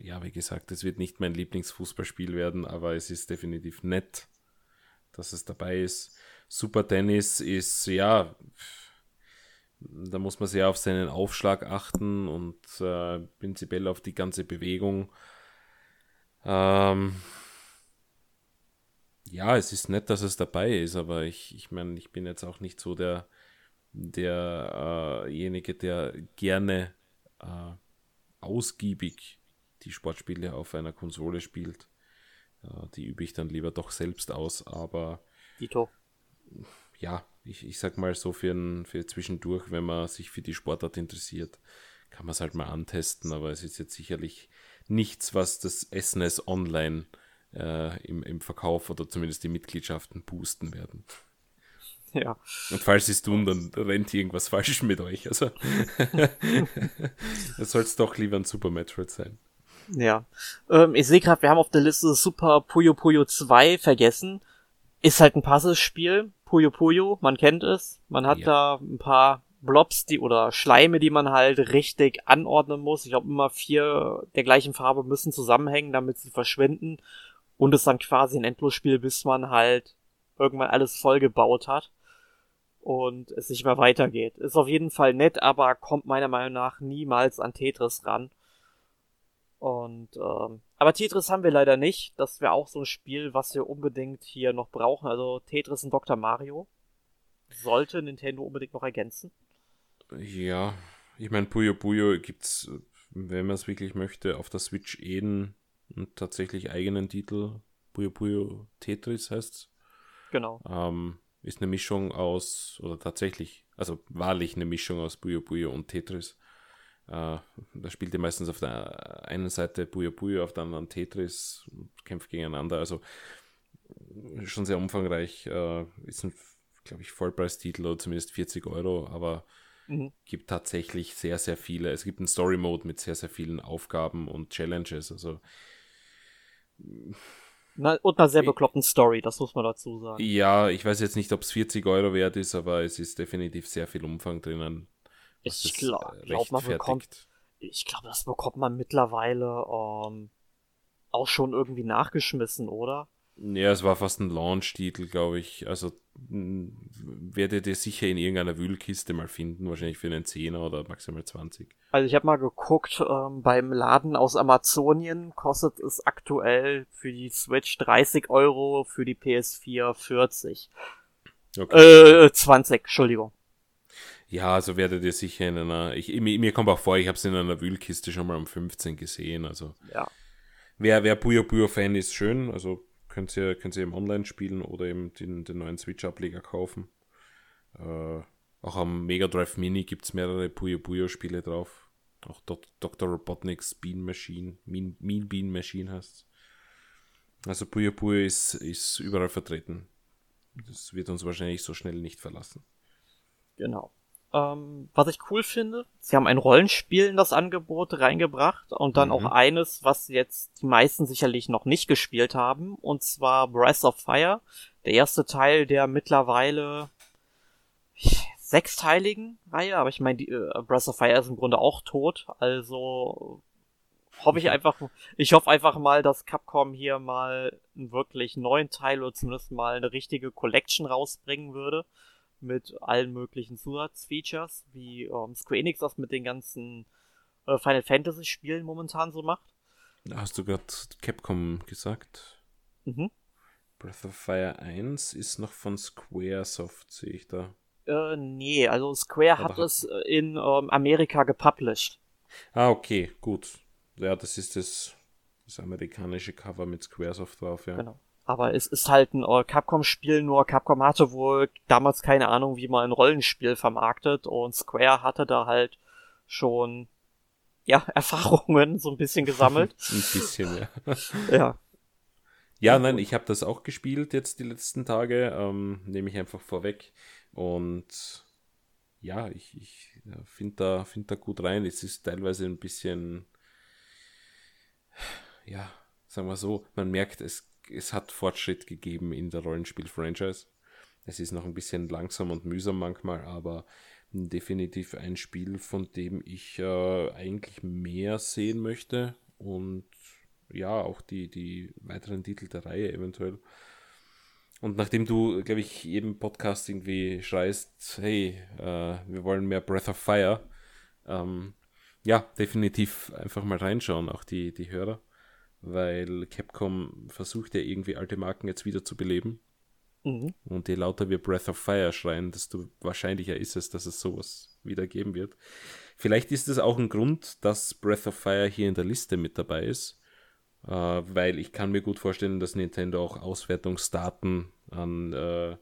ja, wie gesagt, es wird nicht mein Lieblingsfußballspiel werden, aber es ist definitiv nett, dass es dabei ist. Super Tennis ist, ja, da muss man sehr auf seinen Aufschlag achten und äh, prinzipiell auf die ganze Bewegung. Ähm, ja, es ist nett, dass es dabei ist, aber ich, ich meine, ich bin jetzt auch nicht so der derjenige, äh der gerne äh, ausgiebig die Sportspiele auf einer Konsole spielt. Äh, die übe ich dann lieber doch selbst aus, aber Dito. ja, ich, ich sag mal so für, ein, für zwischendurch, wenn man sich für die Sportart interessiert, kann man es halt mal antesten, aber es ist jetzt sicherlich nichts, was das SNES Online äh, im, im Verkauf oder zumindest die Mitgliedschaften boosten werden. Ja. Und falls sie es tun, dann rennt irgendwas falsch mit euch. Also, es soll es doch lieber ein Super Metroid sein. Ja. Ähm, ich sehe gerade, wir haben auf der Liste Super Puyo Puyo 2 vergessen. Ist halt ein Puzzlespiel. Puyo Puyo, man kennt es. Man hat ja. da ein paar Blobs, die oder Schleime, die man halt richtig anordnen muss. Ich glaube, immer vier der gleichen Farbe müssen zusammenhängen, damit sie verschwinden und es dann quasi ein Endlosspiel, bis man halt irgendwann alles vollgebaut hat und es nicht mehr weitergeht. Ist auf jeden Fall nett, aber kommt meiner Meinung nach niemals an Tetris ran. Und ähm, aber Tetris haben wir leider nicht. Das wäre auch so ein Spiel, was wir unbedingt hier noch brauchen. Also Tetris und Dr. Mario sollte Nintendo unbedingt noch ergänzen. Ja, ich meine Puyo Puyo gibt's, wenn man es wirklich möchte, auf der Switch Eden einen tatsächlich eigenen Titel. Puyo Puyo Tetris heißt's. Genau. Ähm, ist eine Mischung aus, oder tatsächlich, also wahrlich eine Mischung aus Puyo Puyo und Tetris. Äh, da spielt ihr meistens auf der einen Seite Puyo Puyo, auf der anderen Tetris, kämpft gegeneinander. Also schon sehr umfangreich. Äh, ist ein, glaube ich, Vollpreistitel oder zumindest 40 Euro, aber mhm. gibt tatsächlich sehr, sehr viele. Es gibt einen Story Mode mit sehr, sehr vielen Aufgaben und Challenges. Also na, und einer sehr bekloppten Story, das muss man dazu sagen. Ja, ich weiß jetzt nicht, ob es 40 Euro wert ist, aber es ist definitiv sehr viel Umfang drinnen. Ich glaube, äh, glaub, man bekommt, ich glaube, das bekommt man mittlerweile ähm, auch schon irgendwie nachgeschmissen, oder? Ja, es war fast ein Launch-Titel, glaube ich. Also werdet ihr sicher in irgendeiner Wühlkiste mal finden, wahrscheinlich für einen Zehner oder maximal 20. Also ich habe mal geguckt, ähm, beim Laden aus Amazonien kostet es aktuell für die Switch 30 Euro, für die PS4 40. Okay. Äh, 20, Entschuldigung. Ja, also werdet ihr sicher in einer, ich, mir, mir kommt auch vor, ich habe es in einer Wühlkiste schon mal um 15 gesehen, also. Ja. Wer, wer Puyo Puyo Fan ist, schön, also könnt ihr, könnt ihr im Online spielen oder eben den, den neuen Switch-Ableger kaufen. Äh, auch am Mega Drive Mini gibt es mehrere Puyo Puyo Spiele drauf. Auch Dr. Robotnik's Bean Machine, Mean, mean Bean Machine heißt Also Puyo Puyo ist, ist überall vertreten. Das wird uns wahrscheinlich so schnell nicht verlassen. Genau. Ähm, was ich cool finde, sie haben ein Rollenspiel in das Angebot reingebracht und dann mhm. auch eines, was jetzt die meisten sicherlich noch nicht gespielt haben, und zwar Breath of Fire. Der erste Teil der mittlerweile sechsteiligen Reihe, aber ich meine, die äh, Breath of Fire ist im Grunde auch tot, also hoffe ich einfach, ich hoffe einfach mal, dass Capcom hier mal einen wirklich neuen Teil oder zumindest mal eine richtige Collection rausbringen würde mit allen möglichen Zusatzfeatures, wie ähm, Square Enix das mit den ganzen äh, Final Fantasy Spielen momentan so macht. Hast du gerade Capcom gesagt? Mhm. Breath of Fire 1 ist noch von Squaresoft, sehe ich da. Äh, nee, also Square Aber hat es äh, in ähm, Amerika gepublished. Ah, okay, gut. Ja, das ist das, das amerikanische Cover mit Squaresoft drauf, ja. Genau. Aber es ist halt ein Capcom-Spiel, nur Capcom hatte wohl damals keine Ahnung, wie man ein Rollenspiel vermarktet und Square hatte da halt schon, ja, Erfahrungen so ein bisschen gesammelt. ein bisschen, ja. ja. Ja, nein, ich habe das auch gespielt jetzt die letzten Tage, ähm, nehme ich einfach vorweg. Und ja, ich, ich finde da, find da gut rein. Es ist teilweise ein bisschen, ja, sagen wir so, man merkt, es es hat Fortschritt gegeben in der Rollenspiel-Franchise. Es ist noch ein bisschen langsam und mühsam manchmal, aber definitiv ein Spiel, von dem ich äh, eigentlich mehr sehen möchte und ja, auch die, die weiteren Titel der Reihe eventuell. Und nachdem du, glaube ich, jedem Podcast irgendwie schreist, hey, äh, wir wollen mehr Breath of Fire, ähm, ja, definitiv einfach mal reinschauen, auch die, die Hörer weil Capcom versucht ja irgendwie alte Marken jetzt wieder zu beleben. Mhm. Und je lauter wir Breath of Fire schreien, desto wahrscheinlicher ist es, dass es sowas wieder geben wird. Vielleicht ist es auch ein Grund, dass Breath of Fire hier in der Liste mit dabei ist, äh, weil ich kann mir gut vorstellen, dass Nintendo auch Auswertungsdaten an äh,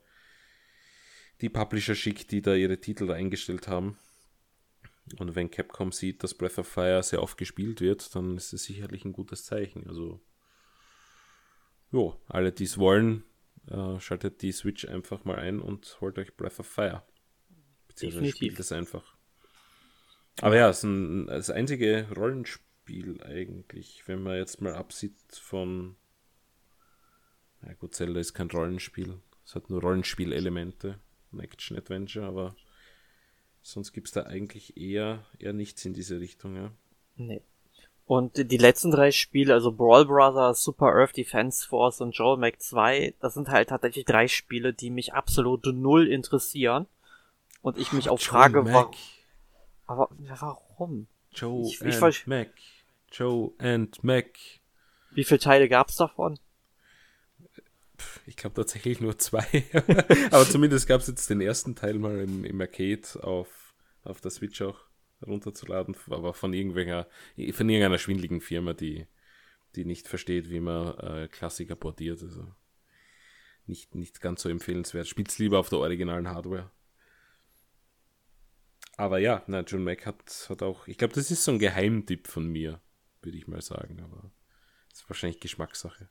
die Publisher schickt, die da ihre Titel eingestellt haben. Und wenn Capcom sieht, dass Breath of Fire sehr oft gespielt wird, dann ist es sicherlich ein gutes Zeichen. Also, jo, alle, die es wollen, äh, schaltet die Switch einfach mal ein und holt euch Breath of Fire. Beziehungsweise Definitiv. spielt es einfach. Aber ja, es ist ein, das einzige Rollenspiel eigentlich, wenn man jetzt mal absieht von. Na gut, Zelda ist kein Rollenspiel. Es hat nur Rollenspielelemente. Ein Action-Adventure, aber Sonst gibt es da eigentlich eher, eher nichts in diese Richtung, ja. Nee. Und die letzten drei Spiele, also Brawl Brothers, Super Earth Defense Force und Joel Mac 2, das sind halt tatsächlich drei Spiele, die mich absolut null interessieren. Und ich mich auch Joel frage, warum. Aber warum? Joe ich, ich and Mac. Joe and Mac. Wie viele Teile gab's davon? Ich glaube tatsächlich nur zwei. Aber zumindest gab es jetzt den ersten Teil mal im, im Arcade auf, auf der Switch auch runterzuladen, aber von irgendwelcher, von irgendeiner schwindligen Firma, die, die nicht versteht, wie man äh, Klassiker portiert. Also nicht, nicht ganz so empfehlenswert. Spielt's lieber auf der originalen Hardware. Aber ja, na, John Mac hat, hat auch, ich glaube, das ist so ein Geheimtipp von mir, würde ich mal sagen, aber ist wahrscheinlich Geschmackssache.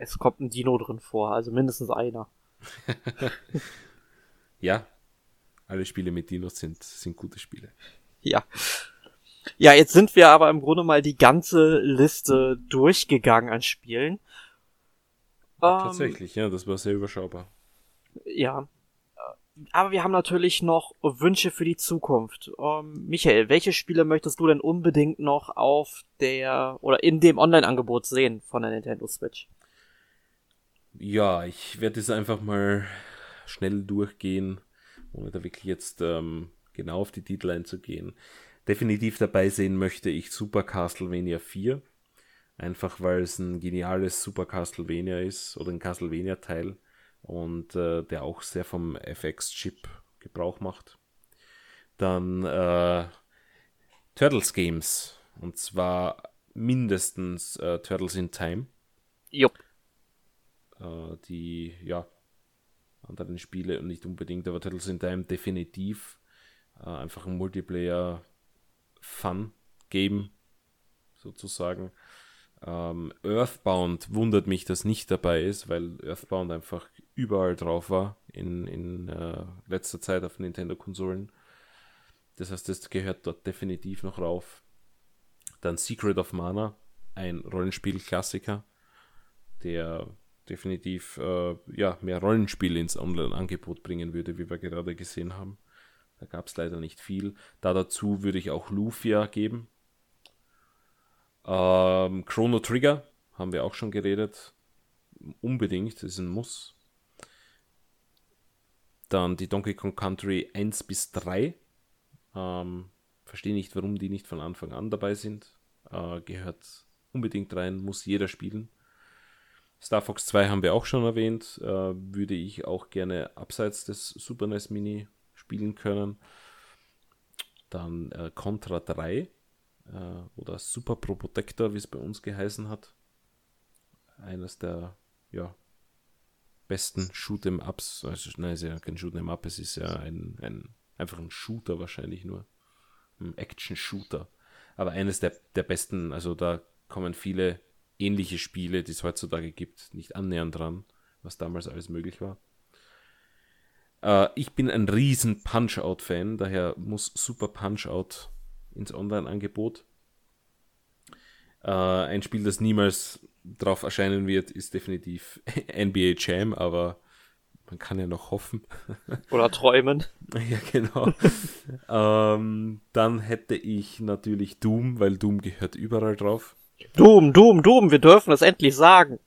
Es kommt ein Dino drin vor, also mindestens einer. ja, alle Spiele mit Dinos sind, sind gute Spiele. Ja. Ja, jetzt sind wir aber im Grunde mal die ganze Liste durchgegangen an Spielen. Tatsächlich, ähm, ja, das war sehr überschaubar. Ja. Aber wir haben natürlich noch Wünsche für die Zukunft. Ähm, Michael, welche Spiele möchtest du denn unbedingt noch auf der oder in dem Online-Angebot sehen von der Nintendo Switch? Ja, ich werde es einfach mal schnell durchgehen, ohne da wirklich jetzt ähm, genau auf die Titel einzugehen. Definitiv dabei sehen möchte ich Super Castlevania 4. Einfach weil es ein geniales Super Castlevania ist oder ein Castlevania-Teil und äh, der auch sehr vom FX-Chip Gebrauch macht. Dann äh, Turtles Games und zwar mindestens äh, Turtles in Time. Jupp äh, die, ja, anderen Spiele und nicht unbedingt, aber Turtles in Time definitiv äh, einfach ein Multiplayer-Fun-Game sozusagen. Ähm, Earthbound wundert mich, dass nicht dabei ist, weil Earthbound einfach überall drauf war in, in äh, letzter Zeit auf Nintendo-Konsolen. Das heißt, das gehört dort definitiv noch rauf. Dann Secret of Mana, ein Rollenspiel-Klassiker, der definitiv äh, ja, mehr Rollenspiele ins Online-Angebot bringen würde, wie wir gerade gesehen haben. Da gab es leider nicht viel. Da dazu würde ich auch Lufia geben. Ähm, Chrono Trigger haben wir auch schon geredet. Unbedingt, das ist ein Muss. Dann die Donkey Kong Country 1 bis 3. Ähm, Verstehe nicht, warum die nicht von Anfang an dabei sind. Äh, gehört unbedingt rein, muss jeder spielen. Star Fox 2 haben wir auch schon erwähnt. Äh, würde ich auch gerne abseits des Super NES Mini spielen können. Dann äh, Contra 3 äh, oder Super Pro Protector, wie es bei uns geheißen hat. Eines der ja, besten Shoot'em Ups. Also, nein, ist ja kein Shoot'em Up, es ist ja ein, ein, einfach ein Shooter wahrscheinlich nur. Ein Action-Shooter. Aber eines der, der besten, also da kommen viele ähnliche Spiele, die es heutzutage gibt, nicht annähernd dran, was damals alles möglich war. Äh, ich bin ein riesen Punch-Out-Fan, daher muss Super Punch-Out ins Online-Angebot. Äh, ein Spiel, das niemals drauf erscheinen wird, ist definitiv NBA Jam, aber man kann ja noch hoffen. Oder träumen. ja, genau. ähm, dann hätte ich natürlich Doom, weil Doom gehört überall drauf. Doom, Doom, Doom, wir dürfen es endlich sagen.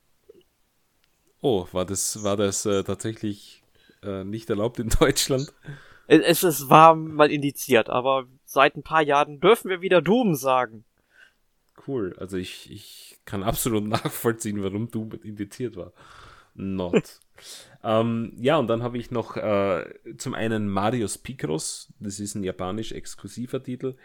Oh, war das, war das äh, tatsächlich äh, nicht erlaubt in Deutschland? Es, es war mal indiziert, aber seit ein paar Jahren dürfen wir wieder Doom sagen. Cool, also ich, ich kann absolut nachvollziehen, warum Doom indiziert war. Not. ähm, ja, und dann habe ich noch äh, zum einen Marius Picross, das ist ein japanisch exklusiver Titel.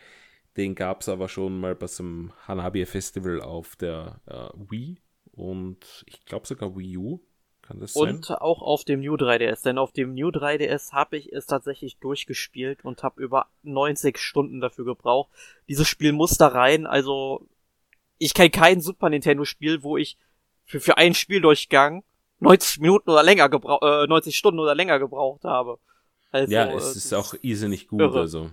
Den gab es aber schon mal bei so einem Hanabi Festival auf der äh, Wii und ich glaube sogar Wii U. Kann das sein? Und auch auf dem New 3DS, denn auf dem New 3DS habe ich es tatsächlich durchgespielt und habe über 90 Stunden dafür gebraucht. Dieses Spiel muss da rein, also ich kenne kein Super Nintendo Spiel, wo ich für, für einen Spieldurchgang 90 Minuten oder länger gebraucht, äh, 90 Stunden oder länger gebraucht habe. Also, ja, es äh, ist auch irrsinnig gut, also.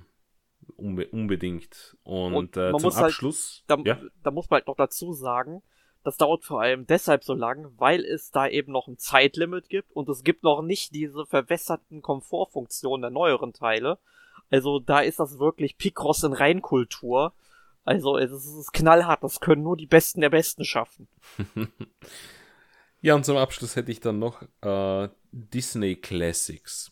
Unbe unbedingt. Und, und äh, zum halt Abschluss. Halt, da, ja? da muss man halt noch dazu sagen, das dauert vor allem deshalb so lang, weil es da eben noch ein Zeitlimit gibt und es gibt noch nicht diese verwässerten Komfortfunktionen der neueren Teile. Also da ist das wirklich Picross in Reinkultur. Also es ist knallhart, das können nur die Besten der Besten schaffen. ja, und zum Abschluss hätte ich dann noch äh, Disney Classics.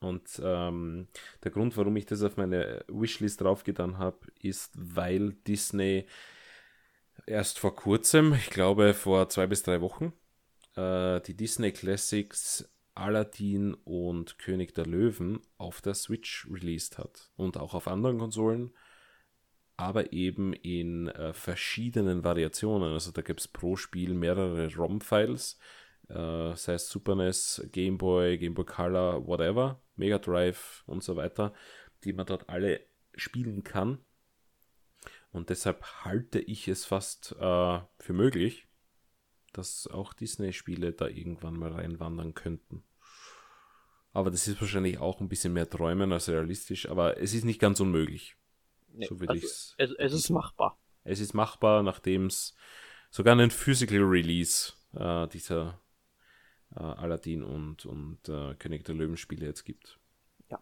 Und ähm, der Grund, warum ich das auf meine Wishlist draufgetan habe, ist, weil Disney erst vor kurzem, ich glaube vor zwei bis drei Wochen, äh, die Disney Classics Aladdin und König der Löwen auf der Switch released hat und auch auf anderen Konsolen, aber eben in äh, verschiedenen Variationen. Also da gibt es pro Spiel mehrere ROM-Files, äh, sei es Super NES, Game Boy, Game Boy Color, whatever. Mega Drive und so weiter, die man dort alle spielen kann. Und deshalb halte ich es fast äh, für möglich, dass auch Disney-Spiele da irgendwann mal reinwandern könnten. Aber das ist wahrscheinlich auch ein bisschen mehr Träumen als realistisch, aber es ist nicht ganz unmöglich. Nee, so würde also ich's. Es, es ist machbar. Es ist machbar, nachdem es sogar einen Physical Release äh, dieser äh, Aladdin und, und äh, König der Löwen-Spiele jetzt gibt. Ja.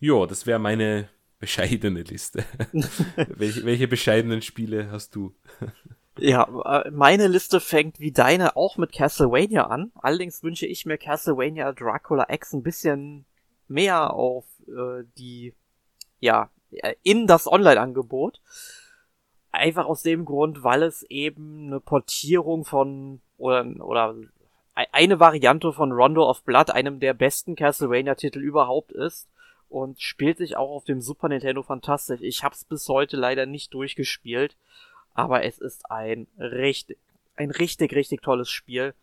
Ja, das wäre meine bescheidene Liste. welche, welche bescheidenen Spiele hast du? ja, äh, meine Liste fängt wie deine auch mit Castlevania an. Allerdings wünsche ich mir Castlevania Dracula X ein bisschen mehr auf äh, die, ja, äh, in das Online-Angebot. Einfach aus dem Grund, weil es eben eine Portierung von oder, oder eine Variante von Rondo of Blood, einem der besten Castlevania-Titel überhaupt ist und spielt sich auch auf dem Super Nintendo fantastisch. Ich hab's bis heute leider nicht durchgespielt, aber es ist ein richtig, ein richtig, richtig tolles Spiel.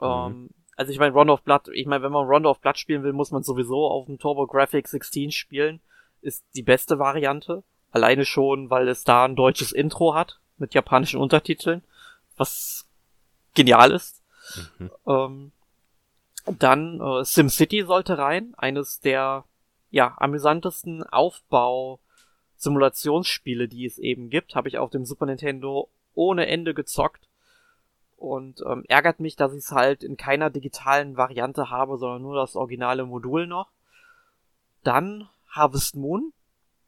Mhm. Um, ähm, also ich meine, Rondo of Blood, ich meine, wenn man Rondo of Blood spielen will, muss man sowieso auf dem TurboGrafx 16 spielen. Ist die beste Variante. Alleine schon, weil es da ein deutsches Intro hat mit japanischen Untertiteln, was genial ist. Mhm. Ähm, dann äh, SimCity sollte rein, eines der ja, amüsantesten Aufbau-Simulationsspiele, die es eben gibt, habe ich auf dem Super Nintendo ohne Ende gezockt. Und ähm, ärgert mich, dass ich es halt in keiner digitalen Variante habe, sondern nur das originale Modul noch. Dann Harvest Moon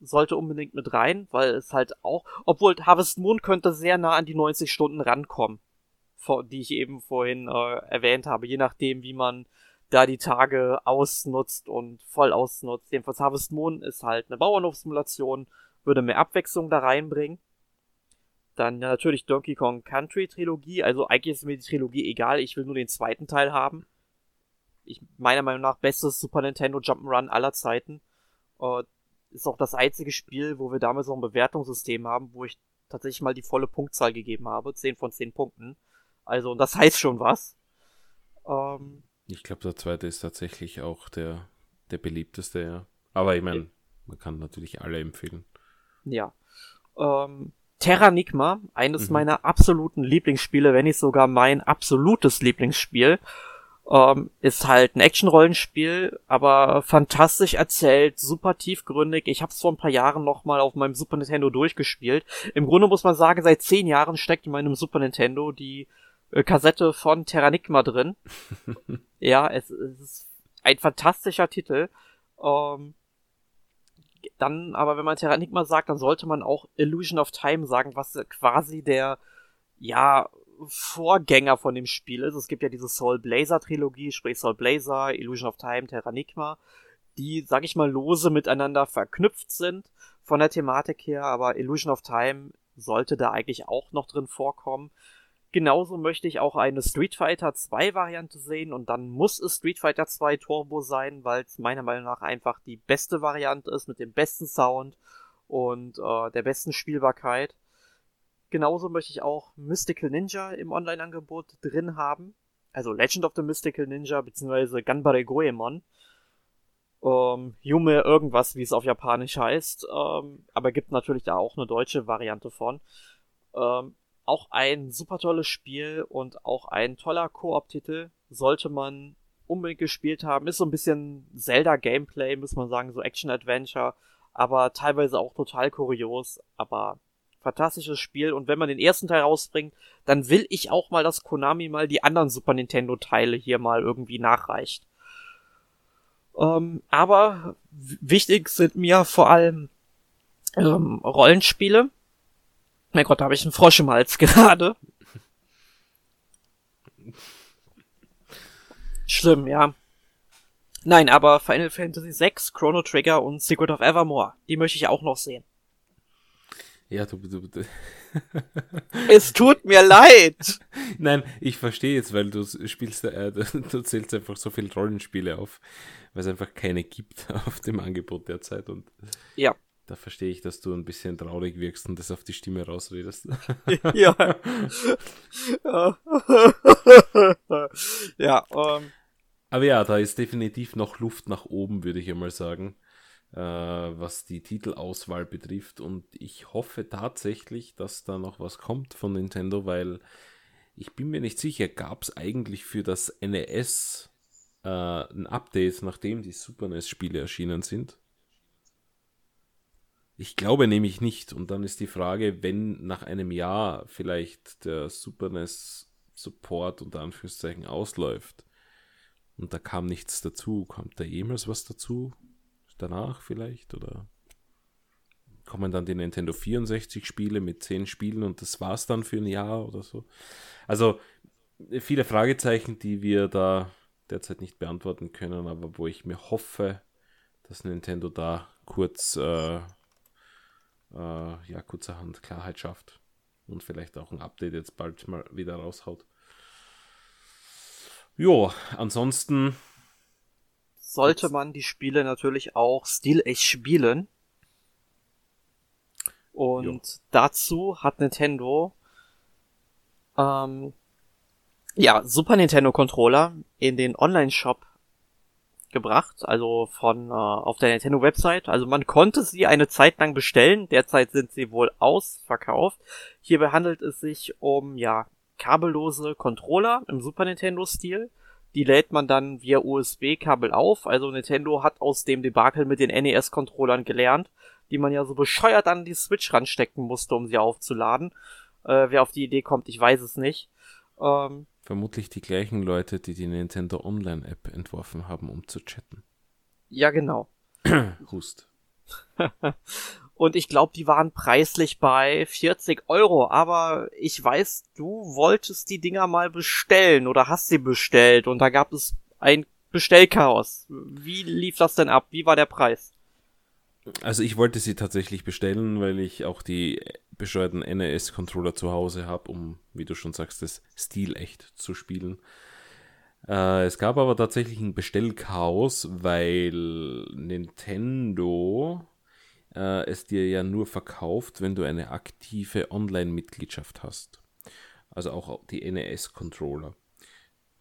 sollte unbedingt mit rein, weil es halt auch, obwohl Harvest Moon könnte sehr nah an die 90 Stunden rankommen, die ich eben vorhin äh, erwähnt habe, je nachdem, wie man da die Tage ausnutzt und voll ausnutzt. Jedenfalls Harvest Moon ist halt eine Bauernhofsimulation, würde mehr Abwechslung da reinbringen. Dann natürlich Donkey Kong Country Trilogie, also eigentlich ist mir die Trilogie egal, ich will nur den zweiten Teil haben. Ich meiner Meinung nach bestes Super Nintendo Jump'n'Run aller Zeiten. Uh, ist auch das einzige Spiel, wo wir damals noch ein Bewertungssystem haben, wo ich tatsächlich mal die volle Punktzahl gegeben habe, 10 von 10 Punkten. Also, und das heißt schon was. Ähm, ich glaube, der zweite ist tatsächlich auch der, der beliebteste, ja. Aber ich meine, man kann natürlich alle empfehlen. Ja. Ähm, Terranigma, eines mhm. meiner absoluten Lieblingsspiele, wenn nicht sogar mein absolutes Lieblingsspiel, ähm, ist halt ein Action-Rollenspiel, aber fantastisch erzählt, super tiefgründig. Ich habe es vor ein paar Jahren noch mal auf meinem Super Nintendo durchgespielt. Im Grunde muss man sagen, seit zehn Jahren steckt in meinem Super Nintendo die äh, Kassette von Terranigma drin. ja, es, es, ist ein fantastischer Titel. Ähm, dann, aber wenn man Terranigma sagt, dann sollte man auch Illusion of Time sagen, was quasi der, ja, Vorgänger von dem Spiel ist. Es gibt ja diese Soul Blazer Trilogie, sprich Soul Blazer, Illusion of Time, Terranigma, die, sag ich mal, lose miteinander verknüpft sind von der Thematik her, aber Illusion of Time sollte da eigentlich auch noch drin vorkommen. Genauso möchte ich auch eine Street Fighter 2 Variante sehen und dann muss es Street Fighter 2 Turbo sein, weil es meiner Meinung nach einfach die beste Variante ist mit dem besten Sound und äh, der besten Spielbarkeit. Genauso möchte ich auch Mystical Ninja im Online-Angebot drin haben. Also Legend of the Mystical Ninja beziehungsweise Ganbare Goemon. Ähm, Yume irgendwas, wie es auf Japanisch heißt. Ähm, aber gibt natürlich da auch eine deutsche Variante von. Ähm, auch ein super tolles Spiel und auch ein toller Koop-Titel. Sollte man unbedingt gespielt haben. Ist so ein bisschen Zelda-Gameplay, muss man sagen, so Action-Adventure. Aber teilweise auch total kurios. Aber fantastisches Spiel. Und wenn man den ersten Teil rausbringt, dann will ich auch mal, dass Konami mal die anderen Super Nintendo-Teile hier mal irgendwie nachreicht. Ähm, aber wichtig sind mir vor allem ähm, Rollenspiele. Mein Gott, da habe ich einen Frosch im Hals gerade. Schlimm, ja. Nein, aber Final Fantasy VI, Chrono Trigger und Secret of Evermore, die möchte ich auch noch sehen. Ja, du, du, du. es tut mir leid. Nein, ich verstehe jetzt, weil du spielst, äh, du zählst einfach so viele Rollenspiele auf, weil es einfach keine gibt auf dem Angebot derzeit und ja. Da verstehe ich, dass du ein bisschen traurig wirkst und das auf die Stimme rausredest. ja. ja, ähm. Aber ja, da ist definitiv noch Luft nach oben, würde ich einmal sagen äh, was die Titelauswahl betrifft. Und ich hoffe tatsächlich, dass da noch was kommt von Nintendo, weil ich bin mir nicht sicher, gab es eigentlich für das NES äh, ein Update, nachdem die Super NES-Spiele erschienen sind? Ich glaube nämlich nicht. Und dann ist die Frage, wenn nach einem Jahr vielleicht der Super NES Support unter Anführungszeichen ausläuft und da kam nichts dazu, kommt da jemals was dazu? danach vielleicht? Oder kommen dann die Nintendo 64 Spiele mit 10 Spielen und das war's dann für ein Jahr oder so? Also viele Fragezeichen, die wir da derzeit nicht beantworten können, aber wo ich mir hoffe, dass Nintendo da kurz, äh, äh, ja, kurzerhand Klarheit schafft und vielleicht auch ein Update jetzt bald mal wieder raushaut. Jo, ansonsten sollte man die Spiele natürlich auch stilecht spielen. Und jo. dazu hat Nintendo ähm, ja Super Nintendo Controller in den Online-Shop gebracht, also von äh, auf der Nintendo Website. Also man konnte sie eine Zeit lang bestellen. Derzeit sind sie wohl ausverkauft. Hierbei handelt es sich um ja kabellose Controller im Super Nintendo Stil Die lädt man dann via USB-Kabel auf. Also Nintendo hat aus dem Debakel mit den NES-Controllern gelernt, die man ja so bescheuert an die Switch ranstecken musste, um sie aufzuladen. Äh, wer auf die Idee kommt, ich weiß es nicht. Ähm, Vermutlich die gleichen Leute, die die Nintendo Online-App entworfen haben, um zu chatten. Ja, genau. Hust. Und ich glaube, die waren preislich bei 40 Euro. Aber ich weiß, du wolltest die Dinger mal bestellen oder hast sie bestellt. Und da gab es ein Bestellchaos. Wie lief das denn ab? Wie war der Preis? Also ich wollte sie tatsächlich bestellen, weil ich auch die bescheuerten NES-Controller zu Hause habe, um, wie du schon sagst, das Stil echt zu spielen. Äh, es gab aber tatsächlich ein Bestellchaos, weil Nintendo äh, es dir ja nur verkauft, wenn du eine aktive Online-Mitgliedschaft hast. Also auch die NES-Controller.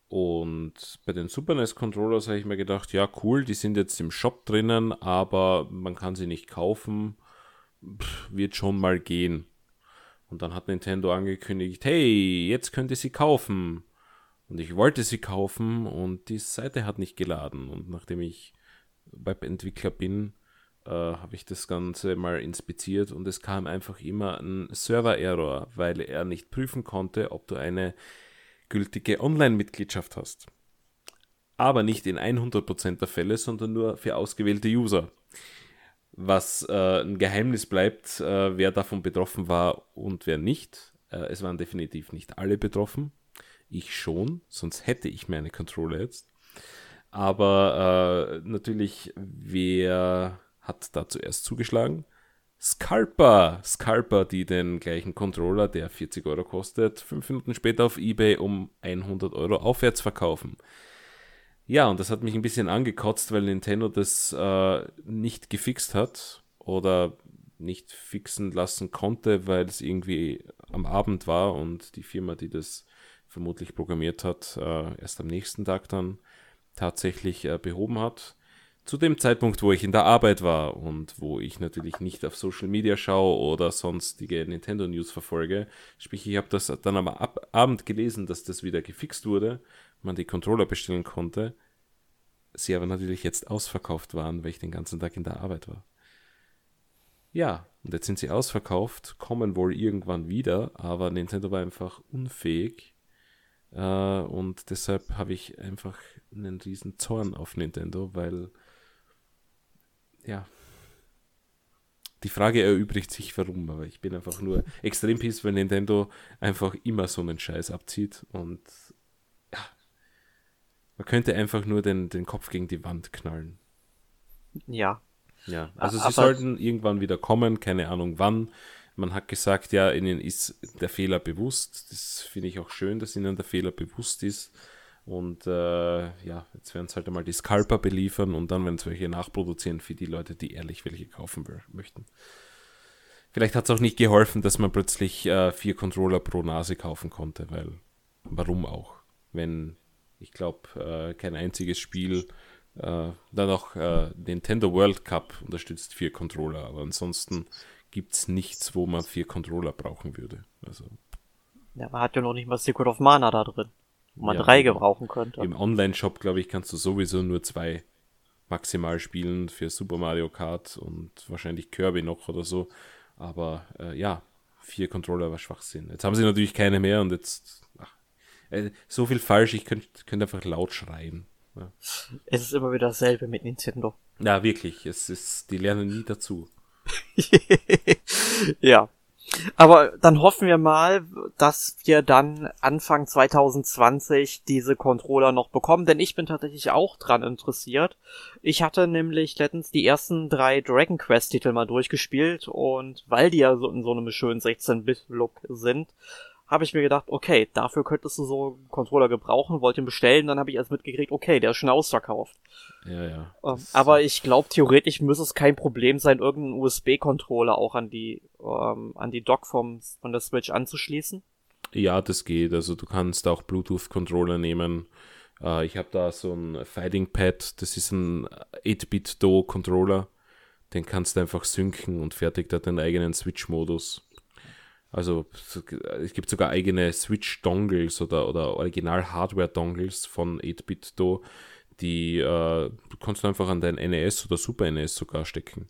Und bei den Super NES Controllers habe ich mir gedacht, ja cool, die sind jetzt im Shop drinnen, aber man kann sie nicht kaufen. Wird schon mal gehen. Und dann hat Nintendo angekündigt, hey, jetzt könnt ihr sie kaufen. Und ich wollte sie kaufen und die Seite hat nicht geladen. Und nachdem ich Webentwickler bin, äh, habe ich das Ganze mal inspiziert und es kam einfach immer ein Server-Error, weil er nicht prüfen konnte, ob du eine gültige Online-Mitgliedschaft hast. Aber nicht in 100% der Fälle, sondern nur für ausgewählte User. Was äh, ein Geheimnis bleibt, äh, wer davon betroffen war und wer nicht. Äh, es waren definitiv nicht alle betroffen. Ich schon, sonst hätte ich meine Controller jetzt. Aber äh, natürlich, wer hat da zuerst zugeschlagen? Scalper, Scalper, die den gleichen Controller, der 40 Euro kostet, fünf Minuten später auf eBay um 100 Euro aufwärts verkaufen. Ja, und das hat mich ein bisschen angekotzt, weil Nintendo das äh, nicht gefixt hat oder nicht fixen lassen konnte, weil es irgendwie am Abend war und die Firma, die das vermutlich programmiert hat, äh, erst am nächsten Tag dann tatsächlich äh, behoben hat zu dem Zeitpunkt, wo ich in der Arbeit war und wo ich natürlich nicht auf Social Media schaue oder sonstige Nintendo News verfolge. Sprich, ich habe das dann am Ab Abend gelesen, dass das wieder gefixt wurde, man die Controller bestellen konnte. Sie aber natürlich jetzt ausverkauft waren, weil ich den ganzen Tag in der Arbeit war. Ja, und jetzt sind sie ausverkauft, kommen wohl irgendwann wieder, aber Nintendo war einfach unfähig. Äh, und deshalb habe ich einfach einen riesen Zorn auf Nintendo, weil ja. Die Frage erübrigt sich, warum, aber ich bin einfach nur extrem pissed, wenn Nintendo einfach immer so einen Scheiß abzieht und. Man könnte einfach nur den, den Kopf gegen die Wand knallen. Ja. Ja, also aber sie sollten irgendwann wieder kommen, keine Ahnung wann. Man hat gesagt, ja, ihnen ist der Fehler bewusst. Das finde ich auch schön, dass ihnen der Fehler bewusst ist. Und äh, ja, jetzt werden es halt einmal die Scalper beliefern und dann werden es welche nachproduzieren für die Leute, die ehrlich welche kaufen möchten. Vielleicht hat es auch nicht geholfen, dass man plötzlich äh, vier Controller pro Nase kaufen konnte, weil warum auch? Wenn, ich glaube, äh, kein einziges Spiel, äh, dann auch äh, Nintendo World Cup unterstützt vier Controller, aber ansonsten gibt es nichts, wo man vier Controller brauchen würde. Also. Ja, man hat ja noch nicht mal Secret of Mana da drin wo man ja, drei gebrauchen könnte. Im Online-Shop, glaube ich, kannst du sowieso nur zwei maximal spielen für Super Mario Kart und wahrscheinlich Kirby noch oder so. Aber äh, ja, vier Controller war Schwachsinn. Jetzt haben sie natürlich keine mehr und jetzt ach, so viel falsch, ich könnte könnt einfach laut schreien. Ja. Es ist immer wieder dasselbe mit Nintendo. Ja, wirklich. Es ist, die lernen nie dazu. ja. Aber dann hoffen wir mal, dass wir dann Anfang 2020 diese Controller noch bekommen, denn ich bin tatsächlich auch dran interessiert. Ich hatte nämlich letztens die ersten drei Dragon Quest Titel mal durchgespielt und weil die ja so in so einem schönen 16-Bit-Look sind, habe ich mir gedacht, okay, dafür könntest du so einen Controller gebrauchen, wollte ihn bestellen, dann habe ich erst mitgekriegt, okay, der ist schon ausverkauft. Ja, ja. Ähm, aber ich glaube, theoretisch müsste es kein Problem sein, irgendeinen USB-Controller auch an die, ähm, an die Dock vom, von der Switch anzuschließen. Ja, das geht. Also du kannst auch Bluetooth-Controller nehmen. Äh, ich habe da so ein Fighting Pad, das ist ein 8-Bit-Do-Controller. Den kannst du einfach synken und fertigt da deinen eigenen Switch-Modus. Also es gibt sogar eigene Switch-Dongles oder, oder Original-Hardware-Dongles von 8-Bit-Do, die äh, du kannst einfach an dein NES oder Super NES sogar stecken.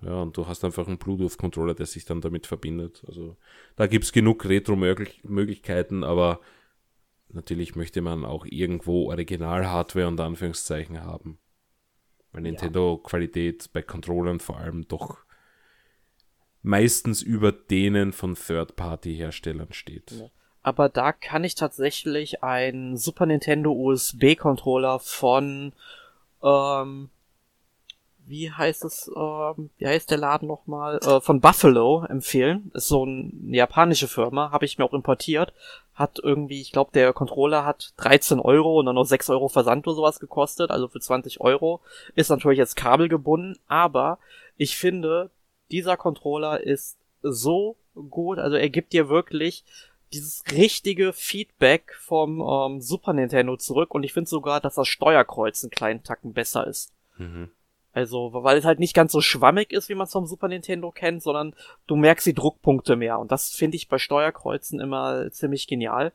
Ja, und du hast einfach einen Bluetooth-Controller, der sich dann damit verbindet. Also da gibt es genug Retro-Möglichkeiten, aber natürlich möchte man auch irgendwo Original-Hardware und Anführungszeichen haben. Weil Nintendo-Qualität bei Controllern vor allem doch meistens über denen von Third-Party-Herstellern steht. Aber da kann ich tatsächlich einen Super Nintendo USB-Controller von, ähm, wie heißt es, ähm, wie heißt der Laden nochmal, äh, von Buffalo empfehlen. Ist so eine japanische Firma, habe ich mir auch importiert. Hat irgendwie, ich glaube, der Controller hat 13 Euro und dann noch 6 Euro Versand oder sowas gekostet, also für 20 Euro. Ist natürlich jetzt kabelgebunden, aber ich finde, dieser Controller ist so gut, also er gibt dir wirklich dieses richtige Feedback vom ähm, Super Nintendo zurück und ich finde sogar, dass das Steuerkreuz einen kleinen Tacken besser ist. Mhm. Also, weil es halt nicht ganz so schwammig ist, wie man es vom Super Nintendo kennt, sondern du merkst die Druckpunkte mehr. Und das finde ich bei Steuerkreuzen immer ziemlich genial.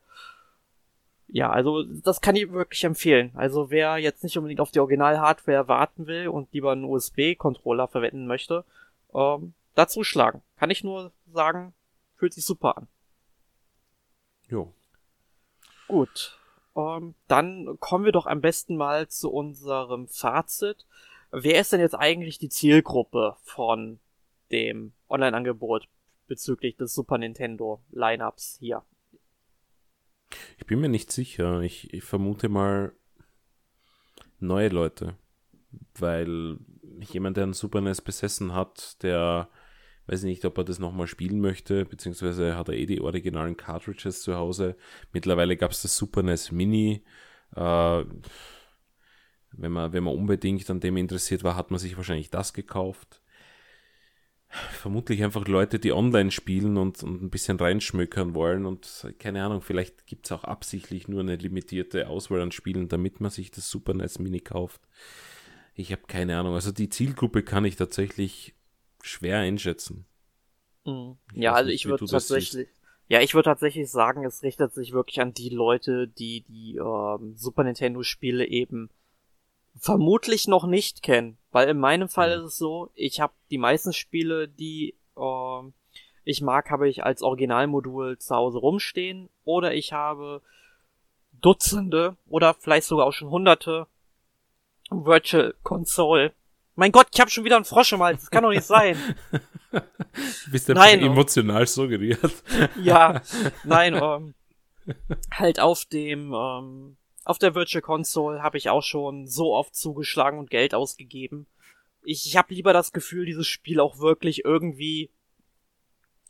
Ja, also das kann ich wirklich empfehlen. Also wer jetzt nicht unbedingt auf die Original-Hardware warten will und lieber einen USB-Controller verwenden möchte, ähm, dazu schlagen. Kann ich nur sagen, fühlt sich super an. Jo. Gut. Ähm, dann kommen wir doch am besten mal zu unserem Fazit. Wer ist denn jetzt eigentlich die Zielgruppe von dem Online-Angebot bezüglich des Super Nintendo Lineups hier? Ich bin mir nicht sicher. Ich, ich vermute mal neue Leute. Weil jemand, der einen Super NES besessen hat, der weiß nicht, ob er das nochmal spielen möchte, beziehungsweise hat er eh die originalen Cartridges zu Hause. Mittlerweile gab es das Super NES Mini. Äh, wenn, man, wenn man unbedingt an dem interessiert war, hat man sich wahrscheinlich das gekauft. Vermutlich einfach Leute, die online spielen und, und ein bisschen reinschmökern wollen und keine Ahnung, vielleicht gibt es auch absichtlich nur eine limitierte Auswahl an Spielen, damit man sich das Super NES Mini kauft. Ich habe keine Ahnung. Also die Zielgruppe kann ich tatsächlich schwer einschätzen. Mhm. Ja, also ich würde tatsächlich, ja, ich würde tatsächlich sagen, es richtet sich wirklich an die Leute, die die ähm, Super Nintendo Spiele eben vermutlich noch nicht kennen, weil in meinem Fall mhm. ist es so, ich habe die meisten Spiele, die ähm, ich mag, habe ich als Originalmodul zu Hause rumstehen oder ich habe Dutzende oder vielleicht sogar auch schon Hunderte Virtual Console mein Gott, ich habe schon wieder einen Frosch im Hals. Das kann doch nicht sein. Bist du nein, emotional so gerührt? ja, nein, ähm, halt auf dem, ähm, auf der Virtual Console habe ich auch schon so oft zugeschlagen und Geld ausgegeben. Ich, ich habe lieber das Gefühl, dieses Spiel auch wirklich irgendwie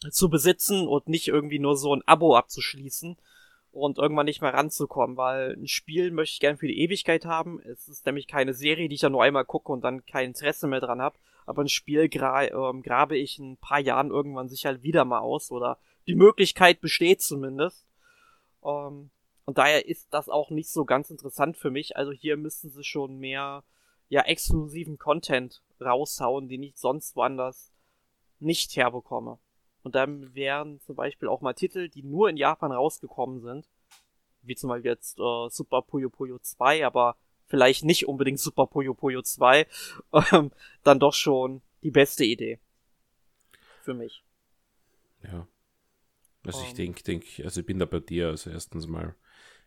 zu besitzen und nicht irgendwie nur so ein Abo abzuschließen und irgendwann nicht mehr ranzukommen, weil ein Spiel möchte ich gern für die Ewigkeit haben. Es ist nämlich keine Serie, die ich dann nur einmal gucke und dann kein Interesse mehr dran habe. Aber ein Spiel gra ähm, grabe ich in ein paar Jahren irgendwann sicher wieder mal aus oder die Möglichkeit besteht zumindest. Ähm, und daher ist das auch nicht so ganz interessant für mich. Also hier müssten sie schon mehr ja exklusiven Content raushauen, den ich sonst woanders nicht herbekomme. Und dann wären zum Beispiel auch mal Titel, die nur in Japan rausgekommen sind, wie zum Beispiel jetzt äh, Super Puyo Puyo 2, aber vielleicht nicht unbedingt Super Puyo Puyo 2, ähm, dann doch schon die beste Idee. Für mich. Ja. Also um, ich denke, denk, also ich bin da bei dir. Also erstens mal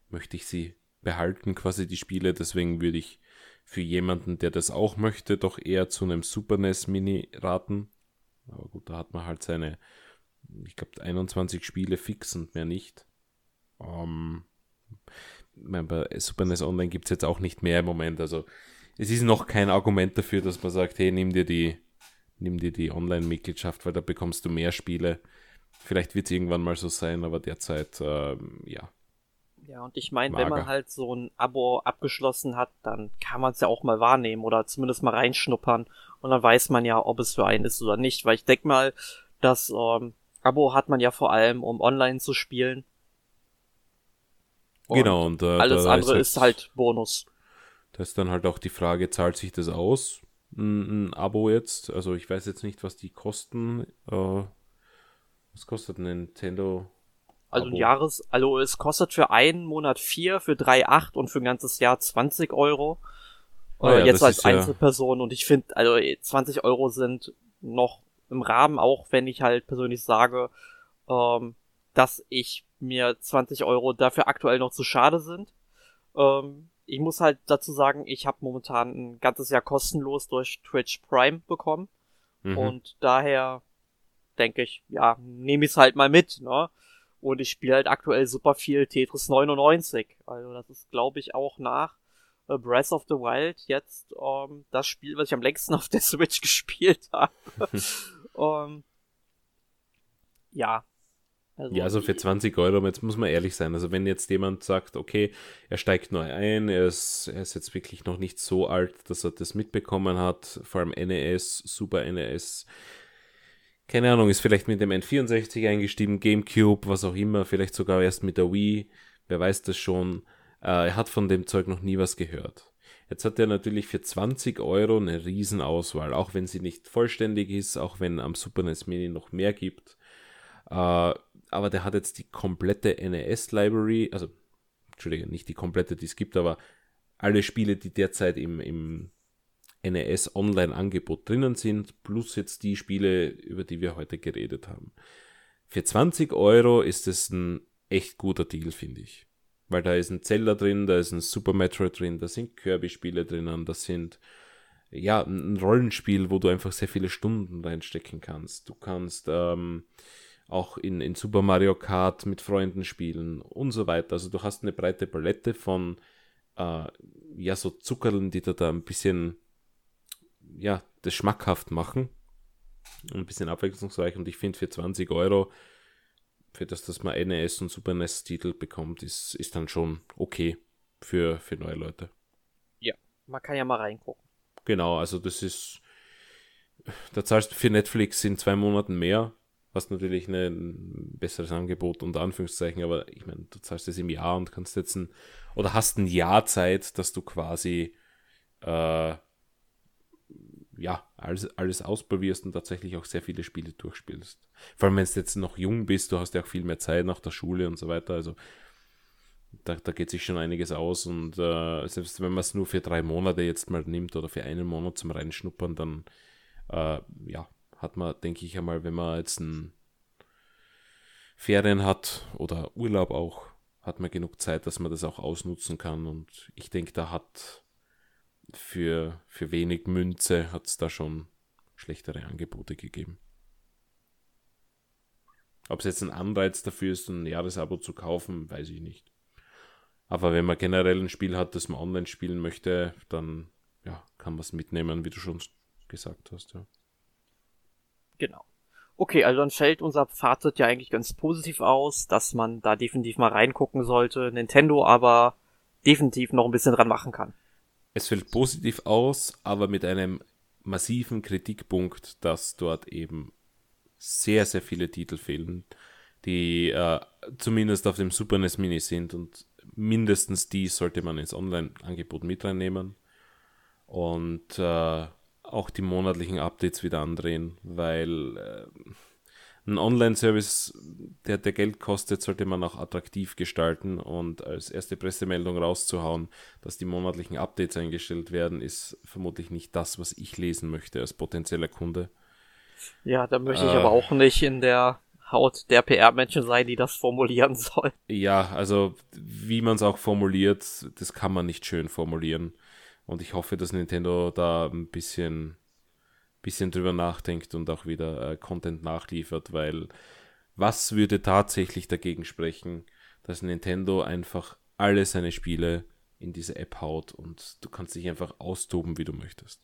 möchte ich sie behalten, quasi die Spiele. Deswegen würde ich für jemanden, der das auch möchte, doch eher zu einem Super NES Mini raten. Aber gut, da hat man halt seine ich glaube, 21 Spiele fix und mehr nicht. Ähm, mein, bei Super NES Online gibt es jetzt auch nicht mehr im Moment. Also es ist noch kein Argument dafür, dass man sagt, hey, nimm dir die, nimm dir die Online-Mitgliedschaft, weil da bekommst du mehr Spiele. Vielleicht wird es irgendwann mal so sein, aber derzeit, ähm, ja. Ja, und ich meine, wenn man halt so ein Abo abgeschlossen hat, dann kann man es ja auch mal wahrnehmen oder zumindest mal reinschnuppern und dann weiß man ja, ob es für einen ist oder nicht, weil ich denke mal, dass ähm, Abo hat man ja vor allem, um online zu spielen. Und genau, und äh, alles andere ist halt, ist halt Bonus. Da ist dann halt auch die Frage, zahlt sich das aus, ein, ein Abo jetzt? Also ich weiß jetzt nicht, was die kosten. Äh, Was kostet ein Nintendo? Also ein Jahres, also es kostet für einen Monat 4, für 3,8 und für ein ganzes Jahr 20 Euro. Oh ja, jetzt als Einzelperson ja und ich finde, also 20 Euro sind noch im Rahmen, auch wenn ich halt persönlich sage, ähm, dass ich mir 20 Euro dafür aktuell noch zu schade sind. Ähm, ich muss halt dazu sagen, ich habe momentan ein ganzes Jahr kostenlos durch Twitch Prime bekommen. Mhm. Und daher denke ich, ja, nehme ich es halt mal mit, ne? Und ich spiele halt aktuell super viel Tetris 99. Also das ist, glaube ich, auch nach äh, Breath of the Wild jetzt ähm, das Spiel, was ich am längsten auf der Switch gespielt habe. ähm, ja, also ja, also für 20 Euro, jetzt muss man ehrlich sein. Also wenn jetzt jemand sagt, okay, er steigt neu ein, er ist, er ist jetzt wirklich noch nicht so alt, dass er das mitbekommen hat, vor allem NES, Super NES, keine Ahnung, ist vielleicht mit dem N64 eingestiegen, Gamecube, was auch immer, vielleicht sogar erst mit der Wii, wer weiß das schon. Äh, er hat von dem Zeug noch nie was gehört. Jetzt hat er natürlich für 20 Euro eine Riesenauswahl, auch wenn sie nicht vollständig ist, auch wenn am Super NES Mini noch mehr gibt. Äh, aber der hat jetzt die komplette NES-Library, also, Entschuldige, nicht die komplette, die es gibt, aber alle Spiele, die derzeit im, im NES Online-Angebot drinnen sind, plus jetzt die Spiele, über die wir heute geredet haben. Für 20 Euro ist es ein echt guter Deal, finde ich. Weil da ist ein Zelda drin, da ist ein Super Metroid drin, da sind Kirby-Spiele drinnen, da sind ja ein Rollenspiel, wo du einfach sehr viele Stunden reinstecken kannst. Du kannst ähm, auch in, in Super Mario Kart mit Freunden spielen und so weiter. Also du hast eine breite Palette von äh, ja so Zuckerln, die da, da ein bisschen ja das schmackhaft machen ein bisschen abwechslungsreich. Und ich finde für 20 Euro für das, dass man NES und Super NES Titel bekommt, ist, ist dann schon okay für, für neue Leute. Ja, man kann ja mal reingucken. Genau, also das ist, da zahlst du für Netflix in zwei Monaten mehr hast natürlich ein besseres Angebot unter Anführungszeichen, aber ich meine, du zahlst es im Jahr und kannst jetzt ein, oder hast ein Jahr Zeit, dass du quasi äh, ja, alles, alles ausprobierst und tatsächlich auch sehr viele Spiele durchspielst. Vor allem, wenn du jetzt noch jung bist, du hast ja auch viel mehr Zeit nach der Schule und so weiter, also da, da geht sich schon einiges aus und äh, selbst wenn man es nur für drei Monate jetzt mal nimmt oder für einen Monat zum Reinschnuppern, dann äh, ja, hat man, denke ich einmal, wenn man jetzt ein Ferien hat oder Urlaub auch, hat man genug Zeit, dass man das auch ausnutzen kann. Und ich denke, da hat für, für wenig Münze hat es da schon schlechtere Angebote gegeben. Ob es jetzt ein Anreiz dafür ist, ein Jahresabo zu kaufen, weiß ich nicht. Aber wenn man generell ein Spiel hat, das man online spielen möchte, dann ja, kann man es mitnehmen, wie du schon gesagt hast. Ja. Genau. Okay, also dann fällt unser Fazit ja eigentlich ganz positiv aus, dass man da definitiv mal reingucken sollte. Nintendo aber definitiv noch ein bisschen dran machen kann. Es fällt positiv aus, aber mit einem massiven Kritikpunkt, dass dort eben sehr, sehr viele Titel fehlen, die äh, zumindest auf dem Super NES Mini sind und mindestens die sollte man ins Online-Angebot mit reinnehmen. Und äh, auch die monatlichen Updates wieder andrehen, weil äh, ein Online-Service, der, der Geld kostet, sollte man auch attraktiv gestalten und als erste Pressemeldung rauszuhauen, dass die monatlichen Updates eingestellt werden, ist vermutlich nicht das, was ich lesen möchte als potenzieller Kunde. Ja, da möchte ich äh, aber auch nicht in der Haut der PR-Menschen sein, die das formulieren soll. Ja, also wie man es auch formuliert, das kann man nicht schön formulieren. Und ich hoffe, dass Nintendo da ein bisschen, bisschen drüber nachdenkt und auch wieder äh, Content nachliefert, weil was würde tatsächlich dagegen sprechen, dass Nintendo einfach alle seine Spiele in diese App haut und du kannst dich einfach austoben, wie du möchtest.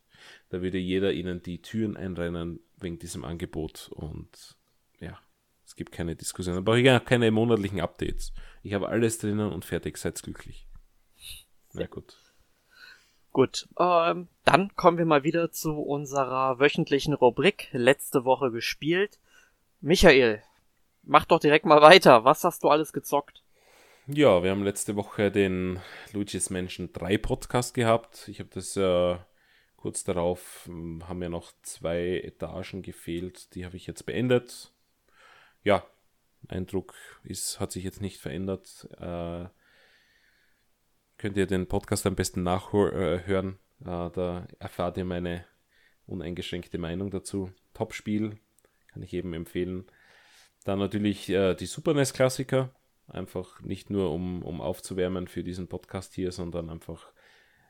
Da würde jeder ihnen die Türen einrennen wegen diesem Angebot und ja, es gibt keine Diskussion. Aber ich habe keine monatlichen Updates. Ich habe alles drinnen und fertig, seid glücklich. Na gut. Gut, ähm, dann kommen wir mal wieder zu unserer wöchentlichen Rubrik. Letzte Woche gespielt. Michael, mach doch direkt mal weiter. Was hast du alles gezockt? Ja, wir haben letzte Woche den Luigi's Mansion 3 Podcast gehabt. Ich habe das äh, kurz darauf, hm, haben ja noch zwei Etagen gefehlt. Die habe ich jetzt beendet. ja, Eindruck ist, hat sich jetzt nicht verändert. Äh, könnt ihr den Podcast am besten nachhören. Äh, da erfahrt ihr meine uneingeschränkte Meinung dazu. Top-Spiel, kann ich eben empfehlen. Dann natürlich äh, die Super NES-Klassiker. Einfach nicht nur, um, um aufzuwärmen für diesen Podcast hier, sondern einfach,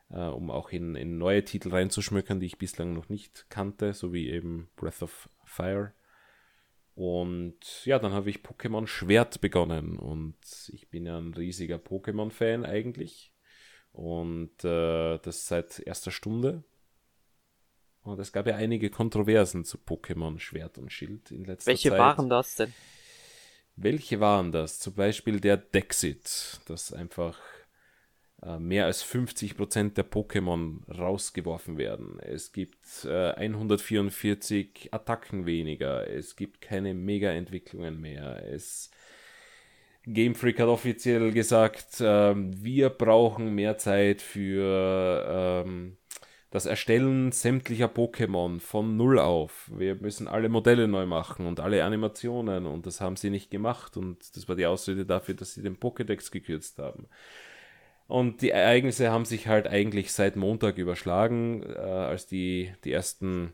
äh, um auch in, in neue Titel reinzuschmökern, die ich bislang noch nicht kannte, so wie eben Breath of Fire. Und ja, dann habe ich Pokémon Schwert begonnen und ich bin ja ein riesiger Pokémon-Fan eigentlich. Und äh, das seit erster Stunde. Und es gab ja einige Kontroversen zu Pokémon Schwert und Schild in letzter Welche Zeit. Welche waren das denn? Welche waren das? Zum Beispiel der Dexit, das einfach äh, mehr als 50% der Pokémon rausgeworfen werden. Es gibt äh, 144 Attacken weniger. Es gibt keine Mega-Entwicklungen mehr. Es Game Freak hat offiziell gesagt, äh, wir brauchen mehr Zeit für ähm, das Erstellen sämtlicher Pokémon von Null auf. Wir müssen alle Modelle neu machen und alle Animationen und das haben sie nicht gemacht und das war die Ausrede dafür, dass sie den Pokédex gekürzt haben. Und die Ereignisse haben sich halt eigentlich seit Montag überschlagen, äh, als die, die ersten,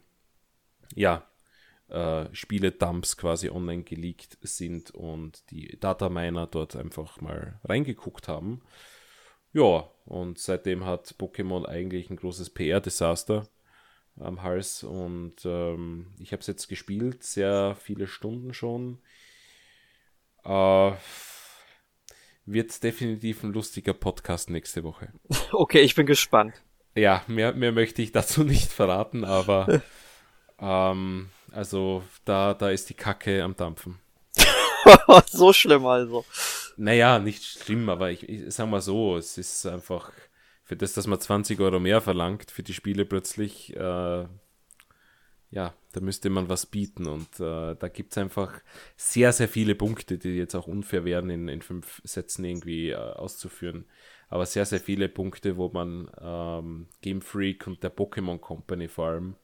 ja, äh, Spiele-Dumps quasi online geleakt sind und die Dataminer dort einfach mal reingeguckt haben. Ja, und seitdem hat Pokémon eigentlich ein großes PR-Desaster am Hals und ähm, ich habe es jetzt gespielt, sehr viele Stunden schon. Äh, wird definitiv ein lustiger Podcast nächste Woche. Okay, ich bin gespannt. Ja, mehr, mehr möchte ich dazu nicht verraten, aber ähm, also da, da ist die Kacke am Dampfen. so schlimm also. Naja, nicht schlimm, aber ich, ich sag mal so, es ist einfach für das, dass man 20 Euro mehr verlangt für die Spiele plötzlich, äh, ja, da müsste man was bieten. Und äh, da gibt es einfach sehr, sehr viele Punkte, die jetzt auch unfair wären, in, in fünf Sätzen irgendwie äh, auszuführen. Aber sehr, sehr viele Punkte, wo man ähm, Game Freak und der Pokémon Company vor allem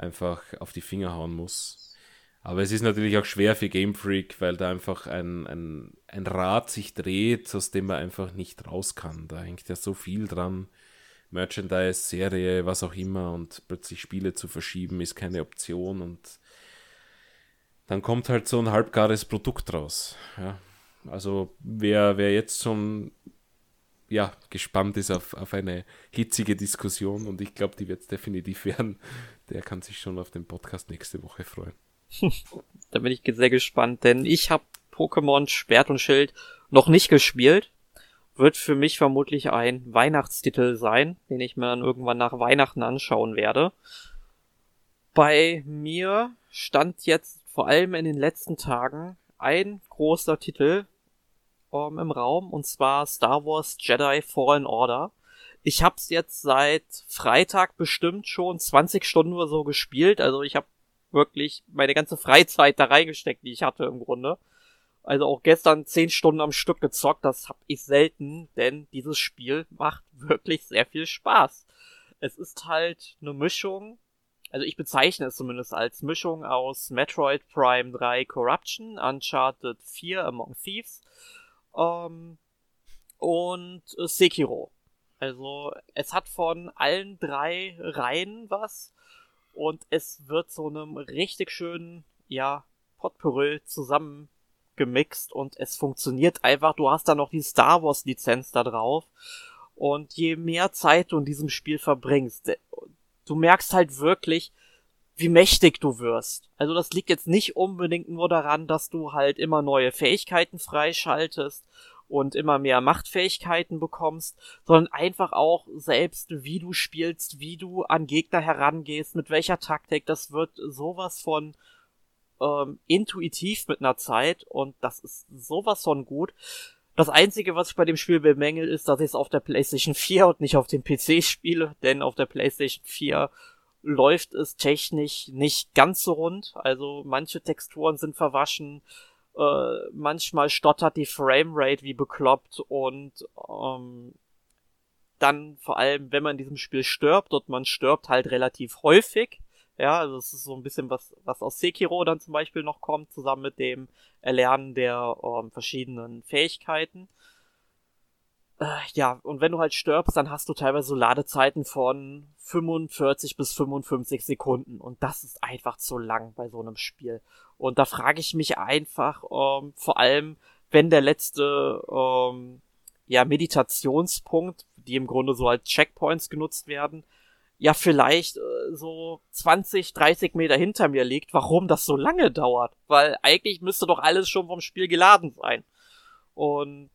einfach auf die Finger hauen muss. Aber es ist natürlich auch schwer für Game Freak, weil da einfach ein, ein, ein Rad sich dreht, aus dem man einfach nicht raus kann. Da hängt ja so viel dran. Merchandise, Serie, was auch immer und plötzlich Spiele zu verschieben ist keine Option und dann kommt halt so ein halbgares Produkt raus. Ja. Also wer, wer jetzt schon ja, gespannt ist auf, auf eine hitzige Diskussion und ich glaube, die wird es definitiv werden, der kann sich schon auf den Podcast nächste Woche freuen. da bin ich sehr gespannt, denn ich habe Pokémon Schwert und Schild noch nicht gespielt wird für mich vermutlich ein Weihnachtstitel sein, den ich mir dann irgendwann nach Weihnachten anschauen werde. Bei mir stand jetzt vor allem in den letzten Tagen ein großer Titel ähm, im Raum und zwar Star Wars Jedi Fallen Order. Ich hab's jetzt seit Freitag bestimmt schon 20 Stunden oder so gespielt, also ich habe wirklich meine ganze Freizeit da reingesteckt, die ich hatte im Grunde. Also auch gestern zehn Stunden am Stück gezockt, das hab ich selten, denn dieses Spiel macht wirklich sehr viel Spaß. Es ist halt eine Mischung, also ich bezeichne es zumindest als Mischung aus Metroid Prime 3 Corruption, Uncharted 4 Among Thieves ähm, und Sekiro. Also es hat von allen drei Reihen was und es wird so einem richtig schönen, ja, Potpourri zusammen gemixt und es funktioniert einfach. Du hast da noch die Star Wars Lizenz da drauf. Und je mehr Zeit du in diesem Spiel verbringst, du merkst halt wirklich, wie mächtig du wirst. Also das liegt jetzt nicht unbedingt nur daran, dass du halt immer neue Fähigkeiten freischaltest und immer mehr Machtfähigkeiten bekommst, sondern einfach auch selbst, wie du spielst, wie du an Gegner herangehst, mit welcher Taktik, das wird sowas von ähm, intuitiv mit einer Zeit und das ist sowas von gut. Das einzige, was ich bei dem Spiel bemängel, ist, dass ich es auf der PlayStation 4 und nicht auf dem PC spiele, denn auf der PlayStation 4 läuft es technisch nicht ganz so rund. Also manche Texturen sind verwaschen, äh, manchmal stottert die Framerate wie bekloppt und ähm, dann vor allem, wenn man in diesem Spiel stirbt und man stirbt halt relativ häufig, Ja, also es ist so ein bisschen was, was aus Sekiro dann zum Beispiel noch kommt, zusammen mit dem Erlernen der ähm, verschiedenen Fähigkeiten. Äh, ja, und wenn du halt stirbst, dann hast du teilweise so Ladezeiten von 45 bis 55 Sekunden. Und das ist einfach zu lang bei so einem Spiel. Und da frage ich mich einfach, ähm, vor allem, wenn der letzte ähm, ja, Meditationspunkt, die im Grunde so als Checkpoints genutzt werden, ja vielleicht äh, so 20, 30 Meter hinter mir liegt, warum das so lange dauert. Weil eigentlich müsste doch alles schon vom Spiel geladen sein. Und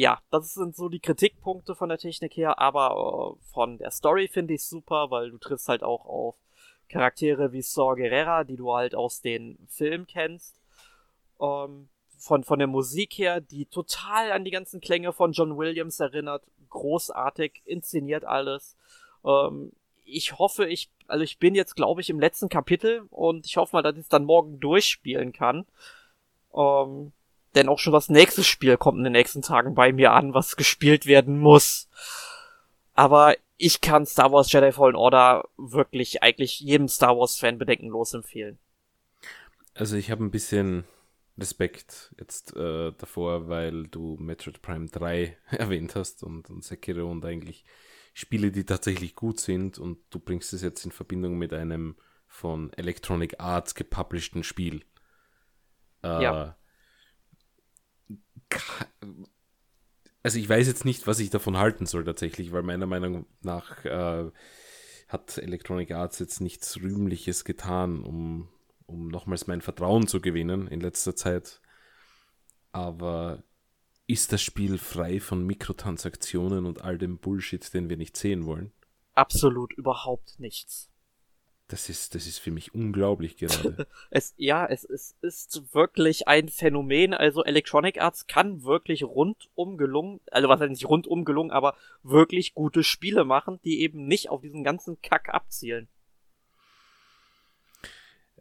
ja, das sind so die Kritikpunkte von der Technik her, aber äh, von der Story finde ich super, weil du triffst halt auch auf Charaktere wie Saw Gerrera, die du halt aus den Filmen kennst. Ähm, von, von der Musik her, die total an die ganzen Klänge von John Williams erinnert. Großartig, inszeniert alles. Ähm, ich hoffe, ich, also ich bin jetzt, glaube ich, im letzten Kapitel und ich hoffe mal, dass ich es dann morgen durchspielen kann. Ähm, denn auch schon das nächste Spiel kommt in den nächsten Tagen bei mir an, was gespielt werden muss. Aber ich kann Star Wars Jedi Fallen Order wirklich eigentlich jedem Star Wars Fan bedenkenlos empfehlen. Also ich habe ein bisschen Respekt jetzt äh, davor, weil du Metroid Prime 3 erwähnt hast und, und Sekiro und eigentlich Spiele, die tatsächlich gut sind und du bringst es jetzt in Verbindung mit einem von Electronic Arts gepublisheden Spiel. Äh, ja. Also ich weiß jetzt nicht, was ich davon halten soll tatsächlich, weil meiner Meinung nach äh, hat Electronic Arts jetzt nichts Rühmliches getan, um, um nochmals mein Vertrauen zu gewinnen in letzter Zeit. Aber ist das Spiel frei von Mikrotransaktionen und all dem Bullshit, den wir nicht sehen wollen? Absolut überhaupt nichts. Das ist, das ist für mich unglaublich gerade. es, ja, es, es ist wirklich ein Phänomen. Also Electronic Arts kann wirklich rundum gelungen, also was heißt nicht rundum gelungen, aber wirklich gute Spiele machen, die eben nicht auf diesen ganzen Kack abzielen.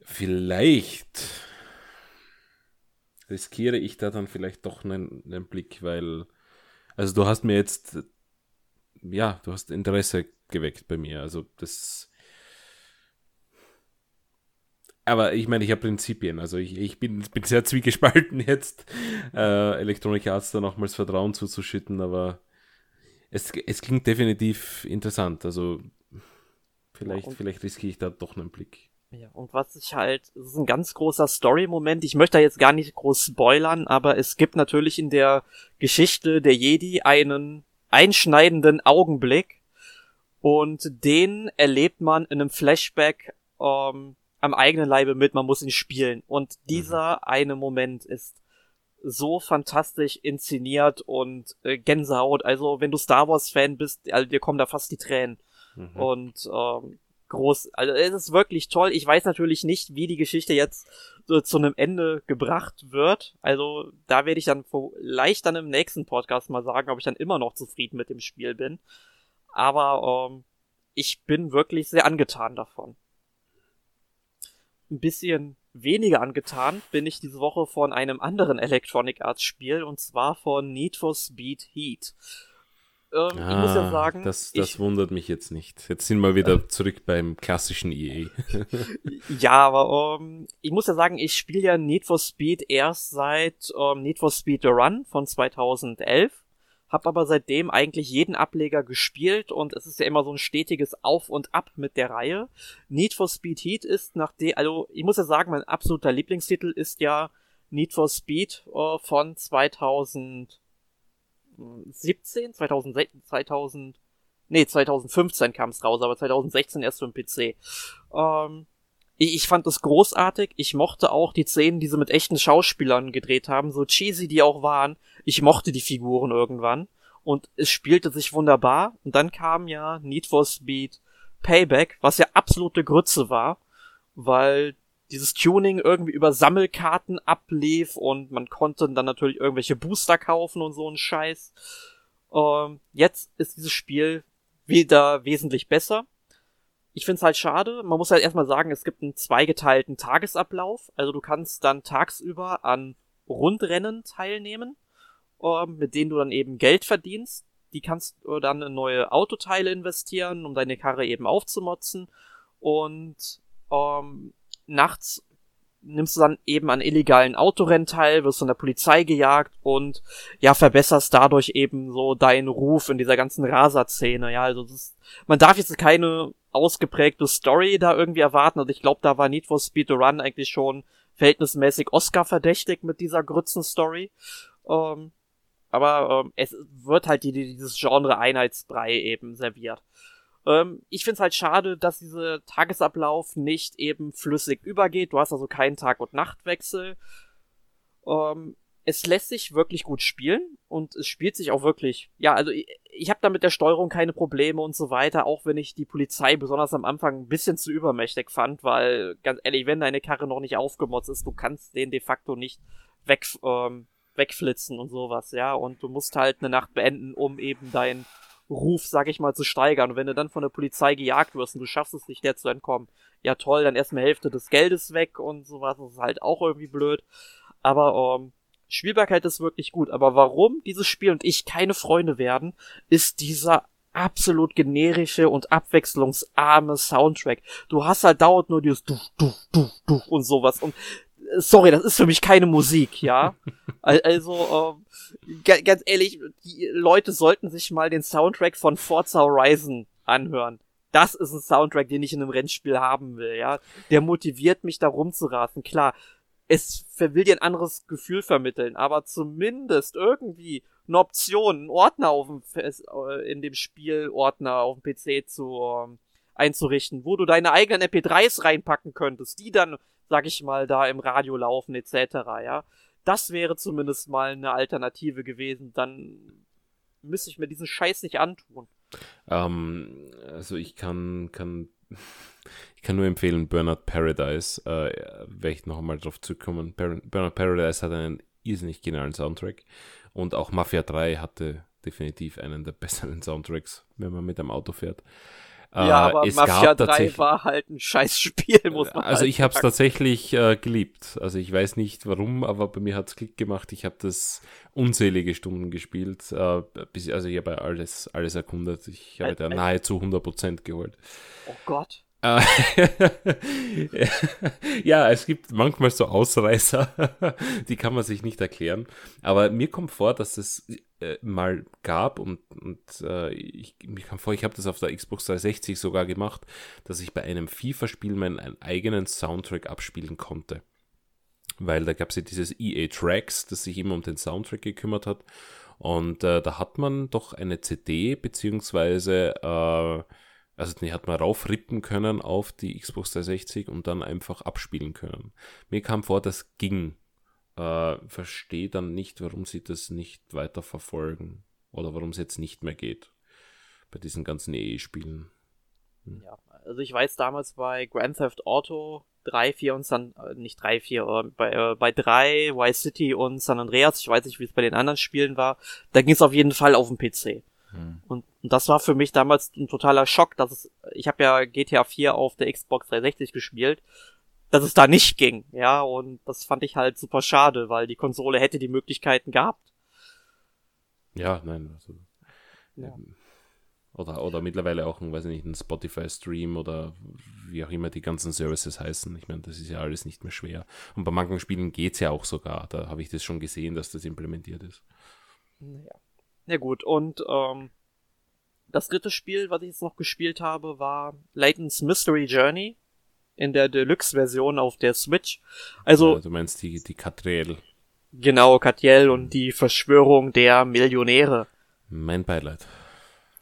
Vielleicht riskiere ich da dann vielleicht doch einen, einen Blick, weil, also du hast mir jetzt, ja, du hast Interesse geweckt bei mir. Also das. Aber ich meine, ich habe Prinzipien. Also ich, ich bin, bin sehr zwiegespalten jetzt, äh, Electronic Arts da nochmals Vertrauen zuzuschütten, aber es, es klingt definitiv interessant. Also vielleicht, ja, vielleicht riskiere ich da doch einen Blick. Ja, und was ich halt, es ist ein ganz großer Story-Moment. Ich möchte da jetzt gar nicht groß spoilern, aber es gibt natürlich in der Geschichte der Jedi einen einschneidenden Augenblick und den erlebt man in einem Flashback ähm, am eigenen Leibe mit. Man muss ihn spielen und dieser mhm. eine Moment ist so fantastisch inszeniert und äh, Gänsehaut. Also wenn du Star Wars Fan bist, also, dir kommen da fast die Tränen. Mhm. Und ähm, groß. Also es ist wirklich toll. Ich weiß natürlich nicht, wie die Geschichte jetzt so zu einem Ende gebracht wird. Also da werde ich dann vielleicht dann im nächsten Podcast mal sagen, ob ich dann immer noch zufrieden mit dem Spiel bin. Aber ähm, ich bin wirklich sehr angetan davon. Ein bisschen weniger angetan bin ich diese Woche von einem anderen Electronic Arts Spiel und zwar von Need for Speed Heat. Ähm, ah, ich muss ja ah, sagen. Das, das ich, wundert mich jetzt nicht. Jetzt sind wir wieder äh, zurück beim klassischen EA. ja, aber ähm, ich muss ja sagen, ich spiele ja Need for Speed erst seit ähm, Need for Speed The Run von 2011. Hab aber seitdem eigentlich jeden Ableger gespielt und es ist ja immer so ein stetiges Auf und Ab mit der Reihe. Need for Speed Heat ist nach dem, also ich muss ja sagen, mein absoluter Lieblingstitel ist ja Need for Speed äh, von 2000 2017, 2016, 2000, nee, 2015 kam es raus, aber 2016 erst für den PC. Ähm, ich, ich fand das großartig. Ich mochte auch die Szenen, die sie mit echten Schauspielern gedreht haben, so cheesy die auch waren. Ich mochte die Figuren irgendwann. Und es spielte sich wunderbar. Und dann kam ja Need for Speed Payback, was ja absolute Grütze war, weil dieses Tuning irgendwie über Sammelkarten ablief und man konnte dann natürlich irgendwelche Booster kaufen und so ein Scheiß. Ähm, jetzt ist dieses Spiel wieder wesentlich besser. Ich find's halt schade. Man muss halt erstmal sagen, es gibt einen zweigeteilten Tagesablauf. Also du kannst dann tagsüber an Rundrennen teilnehmen, mit denen du dann eben Geld verdienst. Die kannst du dann in neue Autoteile investieren, um deine Karre eben aufzumotzen. Und ähm, nachts nimmst du dann eben an illegalen Autorennen teil, wirst von der Polizei gejagt und ja, verbesserst dadurch eben so deinen Ruf in dieser ganzen Raser-Szene. Ja, also das, man darf jetzt keine ausgeprägte Story da irgendwie erwarten. Also ich glaube, da war Need for Speed to Run eigentlich schon verhältnismäßig Oscar-verdächtig mit dieser Grützen-Story. Ähm, aber ähm, es wird halt die, dieses Genre Einheitsbrei eben serviert. Ähm, ich finde es halt schade, dass dieser Tagesablauf nicht eben flüssig übergeht. Du hast also keinen Tag- und Nachtwechsel. Ähm, es lässt sich wirklich gut spielen und es spielt sich auch wirklich. Ja, also ich, ich habe da mit der Steuerung keine Probleme und so weiter, auch wenn ich die Polizei besonders am Anfang ein bisschen zu übermächtig fand, weil ganz ehrlich, wenn deine Karre noch nicht aufgemotzt ist, du kannst den de facto nicht weg ähm, wegflitzen und sowas, ja, und du musst halt eine Nacht beenden, um eben dein Ruf, sag ich mal, zu steigern. Und wenn du dann von der Polizei gejagt wirst und du schaffst es nicht, der zu entkommen, ja toll, dann erstmal Hälfte des Geldes weg und sowas, das ist halt auch irgendwie blöd. Aber ähm, Spielbarkeit ist wirklich gut. Aber warum dieses Spiel und ich keine Freunde werden, ist dieser absolut generische und abwechslungsarme Soundtrack. Du hast halt dauernd nur dieses du, du, du, du und sowas. Und sorry, das ist für mich keine Musik, ja. Also, ähm, ganz ehrlich, die Leute sollten sich mal den Soundtrack von Forza Horizon anhören. Das ist ein Soundtrack, den ich in einem Rennspiel haben will, ja. Der motiviert mich da rumzuraten. Klar, es will dir ein anderes Gefühl vermitteln, aber zumindest irgendwie eine Option, einen Ordner auf dem, äh, in dem Spielordner auf dem PC zu ähm, einzurichten, wo du deine eigenen MP3s reinpacken könntest, die dann sag ich mal, da im Radio laufen etc., ja. Das wäre zumindest mal eine Alternative gewesen. Dann müsste ich mir diesen Scheiß nicht antun. Ähm, also ich kann, kann, ich kann nur empfehlen, Burnout Paradise. Äh, werde ich noch einmal drauf zurückkommen. Burnout Paradise hat einen irrsinnig genialen Soundtrack. Und auch Mafia 3 hatte definitiv einen der besseren Soundtracks, wenn man mit einem Auto fährt. Ja, äh, aber Mafia 3 war halt ein Spiel, muss man Also halt ich habe es tatsächlich äh, geliebt. Also ich weiß nicht warum, aber bei mir hat es Klick gemacht. Ich habe das unzählige Stunden gespielt. Äh, bis, also ich habe alles, alles erkundet. Ich habe da nahezu 100% geholt. Oh Gott. Äh, ja, es gibt manchmal so Ausreißer, die kann man sich nicht erklären. Aber mir kommt vor, dass es äh, mal gab und, und äh, ich, mir kam vor, ich habe das auf der Xbox 360 sogar gemacht, dass ich bei einem FIFA-Spiel meinen eigenen Soundtrack abspielen konnte. Weil da gab es ja dieses EA Tracks, das sich immer um den Soundtrack gekümmert hat. Und äh, da hat man doch eine CD, beziehungsweise äh, also die hat man raufrippen können auf die Xbox 360 und dann einfach abspielen können. Mir kam vor, das ging. Äh, Verstehe dann nicht, warum sie das nicht weiter verfolgen. Oder warum es jetzt nicht mehr geht. Bei diesen ganzen EE-Spielen. Hm. Ja, also ich weiß damals bei Grand Theft Auto 3, 4 und San, äh, nicht 3, 4, äh, bei, äh, bei 3, Vice City und San Andreas, ich weiß nicht, wie es bei den anderen Spielen war, da ging es auf jeden Fall auf dem PC. Hm. Und, und das war für mich damals ein totaler Schock, dass es, ich habe ja GTA 4 auf der Xbox 360 gespielt, dass es da nicht ging, ja, und das fand ich halt super schade, weil die Konsole hätte die Möglichkeiten gehabt. Ja, nein, also, ja. Ähm, oder, oder mittlerweile auch ein, weiß ich nicht, ein Spotify-Stream oder wie auch immer die ganzen Services heißen. Ich meine, das ist ja alles nicht mehr schwer. Und bei manchen Spielen geht's ja auch sogar. Da habe ich das schon gesehen, dass das implementiert ist. Ja. Ja gut, und ähm, das dritte Spiel, was ich jetzt noch gespielt habe, war Layton's Mystery Journey in der Deluxe-Version auf der Switch. Also ja, du meinst die die Catriel. Genau, Catriel und die Verschwörung der Millionäre. Mein Beileid.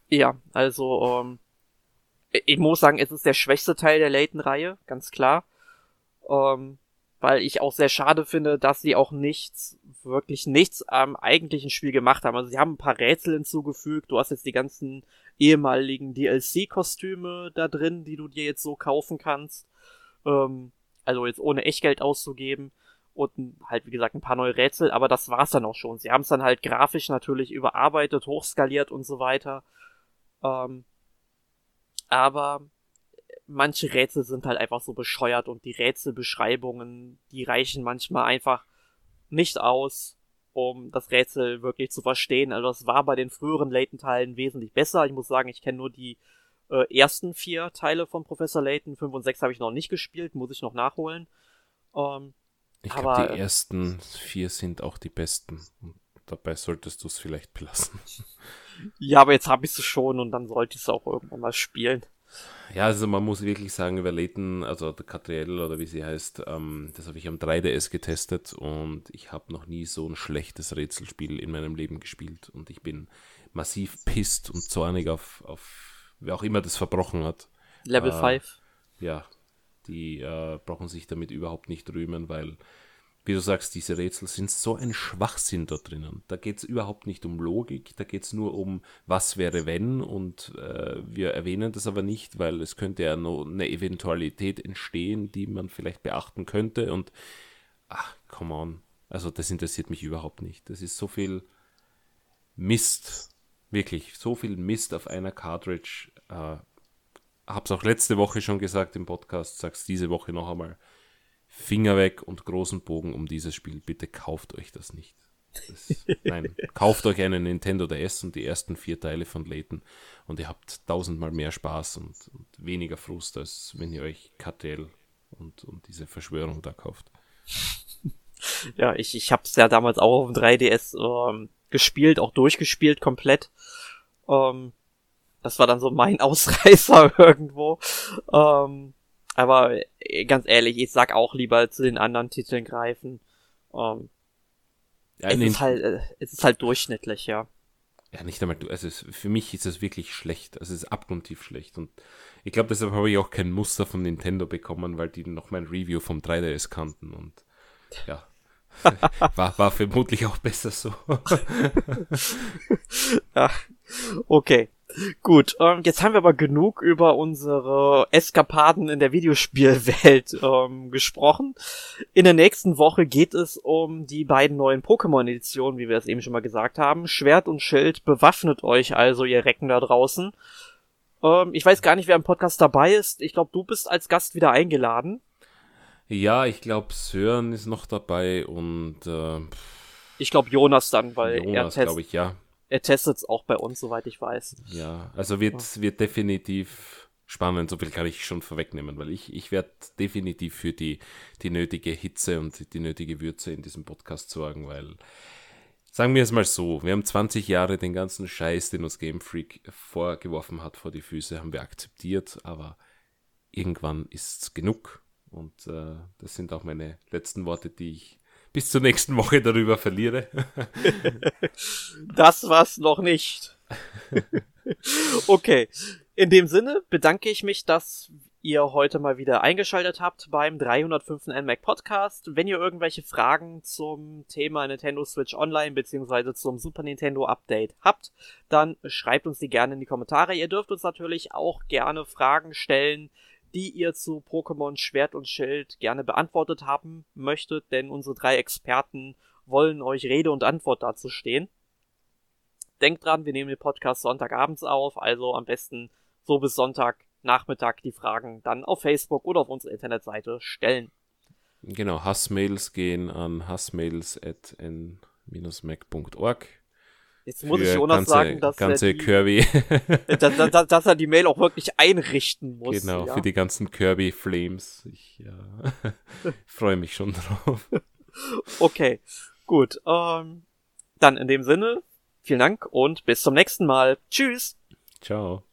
Ja, also ähm, ich muss sagen, es ist der schwächste Teil der Layton-Reihe, ganz klar. Ähm, weil ich auch sehr schade finde, dass sie auch nichts, wirklich nichts am eigentlichen Spiel gemacht haben. Also sie haben ein paar Rätsel hinzugefügt, du hast jetzt die ganzen ehemaligen DLC-Kostüme da drin, die du dir jetzt so kaufen kannst. Ähm, also jetzt ohne Echtgeld auszugeben. Und halt, wie gesagt, ein paar neue Rätsel, aber das war's dann auch schon. Sie haben es dann halt grafisch natürlich überarbeitet, hochskaliert und so weiter. Ähm, aber manche Rätsel sind halt einfach so bescheuert und die Rätselbeschreibungen, die reichen manchmal einfach nicht aus, um das Rätsel wirklich zu verstehen. Also das war bei den früheren Layton-Teilen wesentlich besser. Ich muss sagen, ich kenne nur die äh, ersten vier Teile von Professor Layton. 5 und 6 habe ich noch nicht gespielt, muss ich noch nachholen. Ähm, ich glaube, die ersten vier sind auch die besten. Und dabei solltest du es vielleicht belassen. Ja, aber jetzt habe ich es schon und dann sollte ich es auch irgendwann mal spielen. Ja, also man muss wirklich sagen, über Layton, also der Catriel oder wie sie heißt, ähm, das habe ich am 3DS getestet und ich habe noch nie so ein schlechtes Rätselspiel in meinem Leben gespielt und ich bin massiv pisst und zornig auf, auf wer auch immer das verbrochen hat. Level 5. Äh, ja, die äh, brauchen sich damit überhaupt nicht rühmen, weil wie du sagst, diese Rätsel sind so ein Schwachsinn da drinnen. Da geht es überhaupt nicht um Logik, da geht es nur um, was wäre wenn und äh, wir erwähnen das aber nicht, weil es könnte ja noch eine Eventualität entstehen, die man vielleicht beachten könnte und ach, come on. Also das interessiert mich überhaupt nicht. Das ist so viel Mist, wirklich, so viel Mist auf einer Cartridge. Äh, hab's auch letzte Woche schon gesagt im Podcast, sag's diese Woche noch einmal Finger weg und großen Bogen um dieses Spiel. Bitte kauft euch das nicht. Das, nein, kauft euch einen Nintendo DS und die ersten vier Teile von Layton und ihr habt tausendmal mehr Spaß und, und weniger Frust, als wenn ihr euch KTL und, und diese Verschwörung da kauft. Ja, ich, ich hab's ja damals auch auf dem 3DS ähm, gespielt, auch durchgespielt komplett. Ähm, das war dann so mein Ausreißer irgendwo. Ähm, aber äh, ganz ehrlich, ich sag auch lieber zu den anderen Titeln greifen. Ähm, ja, es, ist halt, äh, es ist halt durchschnittlich, ja. Ja, nicht einmal du. Also es, für mich ist es wirklich schlecht. Also es ist abgrundtief schlecht. Und ich glaube, deshalb habe ich auch kein Muster von Nintendo bekommen, weil die noch mein Review vom 3DS kannten. Und ja, war, war vermutlich auch besser so. ja, okay. Gut, ähm, jetzt haben wir aber genug über unsere Eskapaden in der Videospielwelt ähm, gesprochen. In der nächsten Woche geht es um die beiden neuen Pokémon-Editionen, wie wir es eben schon mal gesagt haben. Schwert und Schild, bewaffnet euch also, ihr Recken da draußen. Ähm, ich weiß gar nicht, wer im Podcast dabei ist. Ich glaube, du bist als Gast wieder eingeladen. Ja, ich glaube, Sören ist noch dabei und äh, ich glaube Jonas dann, weil Jonas, er glaube ich, ja er testet es auch bei uns, soweit ich weiß. Ja, also wird, wird definitiv spannend, so viel kann ich schon vorwegnehmen, weil ich, ich werde definitiv für die, die nötige Hitze und die nötige Würze in diesem Podcast sorgen, weil, sagen wir es mal so, wir haben 20 Jahre den ganzen Scheiß, den uns Game Freak vorgeworfen hat vor die Füße, haben wir akzeptiert, aber irgendwann ist es genug. Und äh, das sind auch meine letzten Worte, die ich bis zur nächsten Woche darüber verliere. das war's noch nicht. okay. In dem Sinne bedanke ich mich, dass ihr heute mal wieder eingeschaltet habt beim 305. NMAC Podcast. Wenn ihr irgendwelche Fragen zum Thema Nintendo Switch Online bzw. zum Super Nintendo Update habt, dann schreibt uns die gerne in die Kommentare. Ihr dürft uns natürlich auch gerne Fragen stellen, die ihr zu Pokémon Schwert und Schild gerne beantwortet haben möchtet, denn unsere drei Experten wollen euch Rede und Antwort dazu stehen. Denkt dran, wir nehmen den Podcast Sonntagabends auf, also am besten so bis Sonntagnachmittag die Fragen dann auf Facebook oder auf unserer Internetseite stellen. Genau, Hassmails gehen an hassmails.n-mac.org. Jetzt muss ich Jonas ganze, sagen, dass, ganze er die, Kirby dass, dass, dass, er die Mail auch wirklich einrichten muss. Genau, ja. für die ganzen Kirby Flames. Ich ja, freue mich schon drauf. Okay, gut. Ähm, dann in dem Sinne, vielen Dank und bis zum nächsten Mal. Tschüss. Ciao.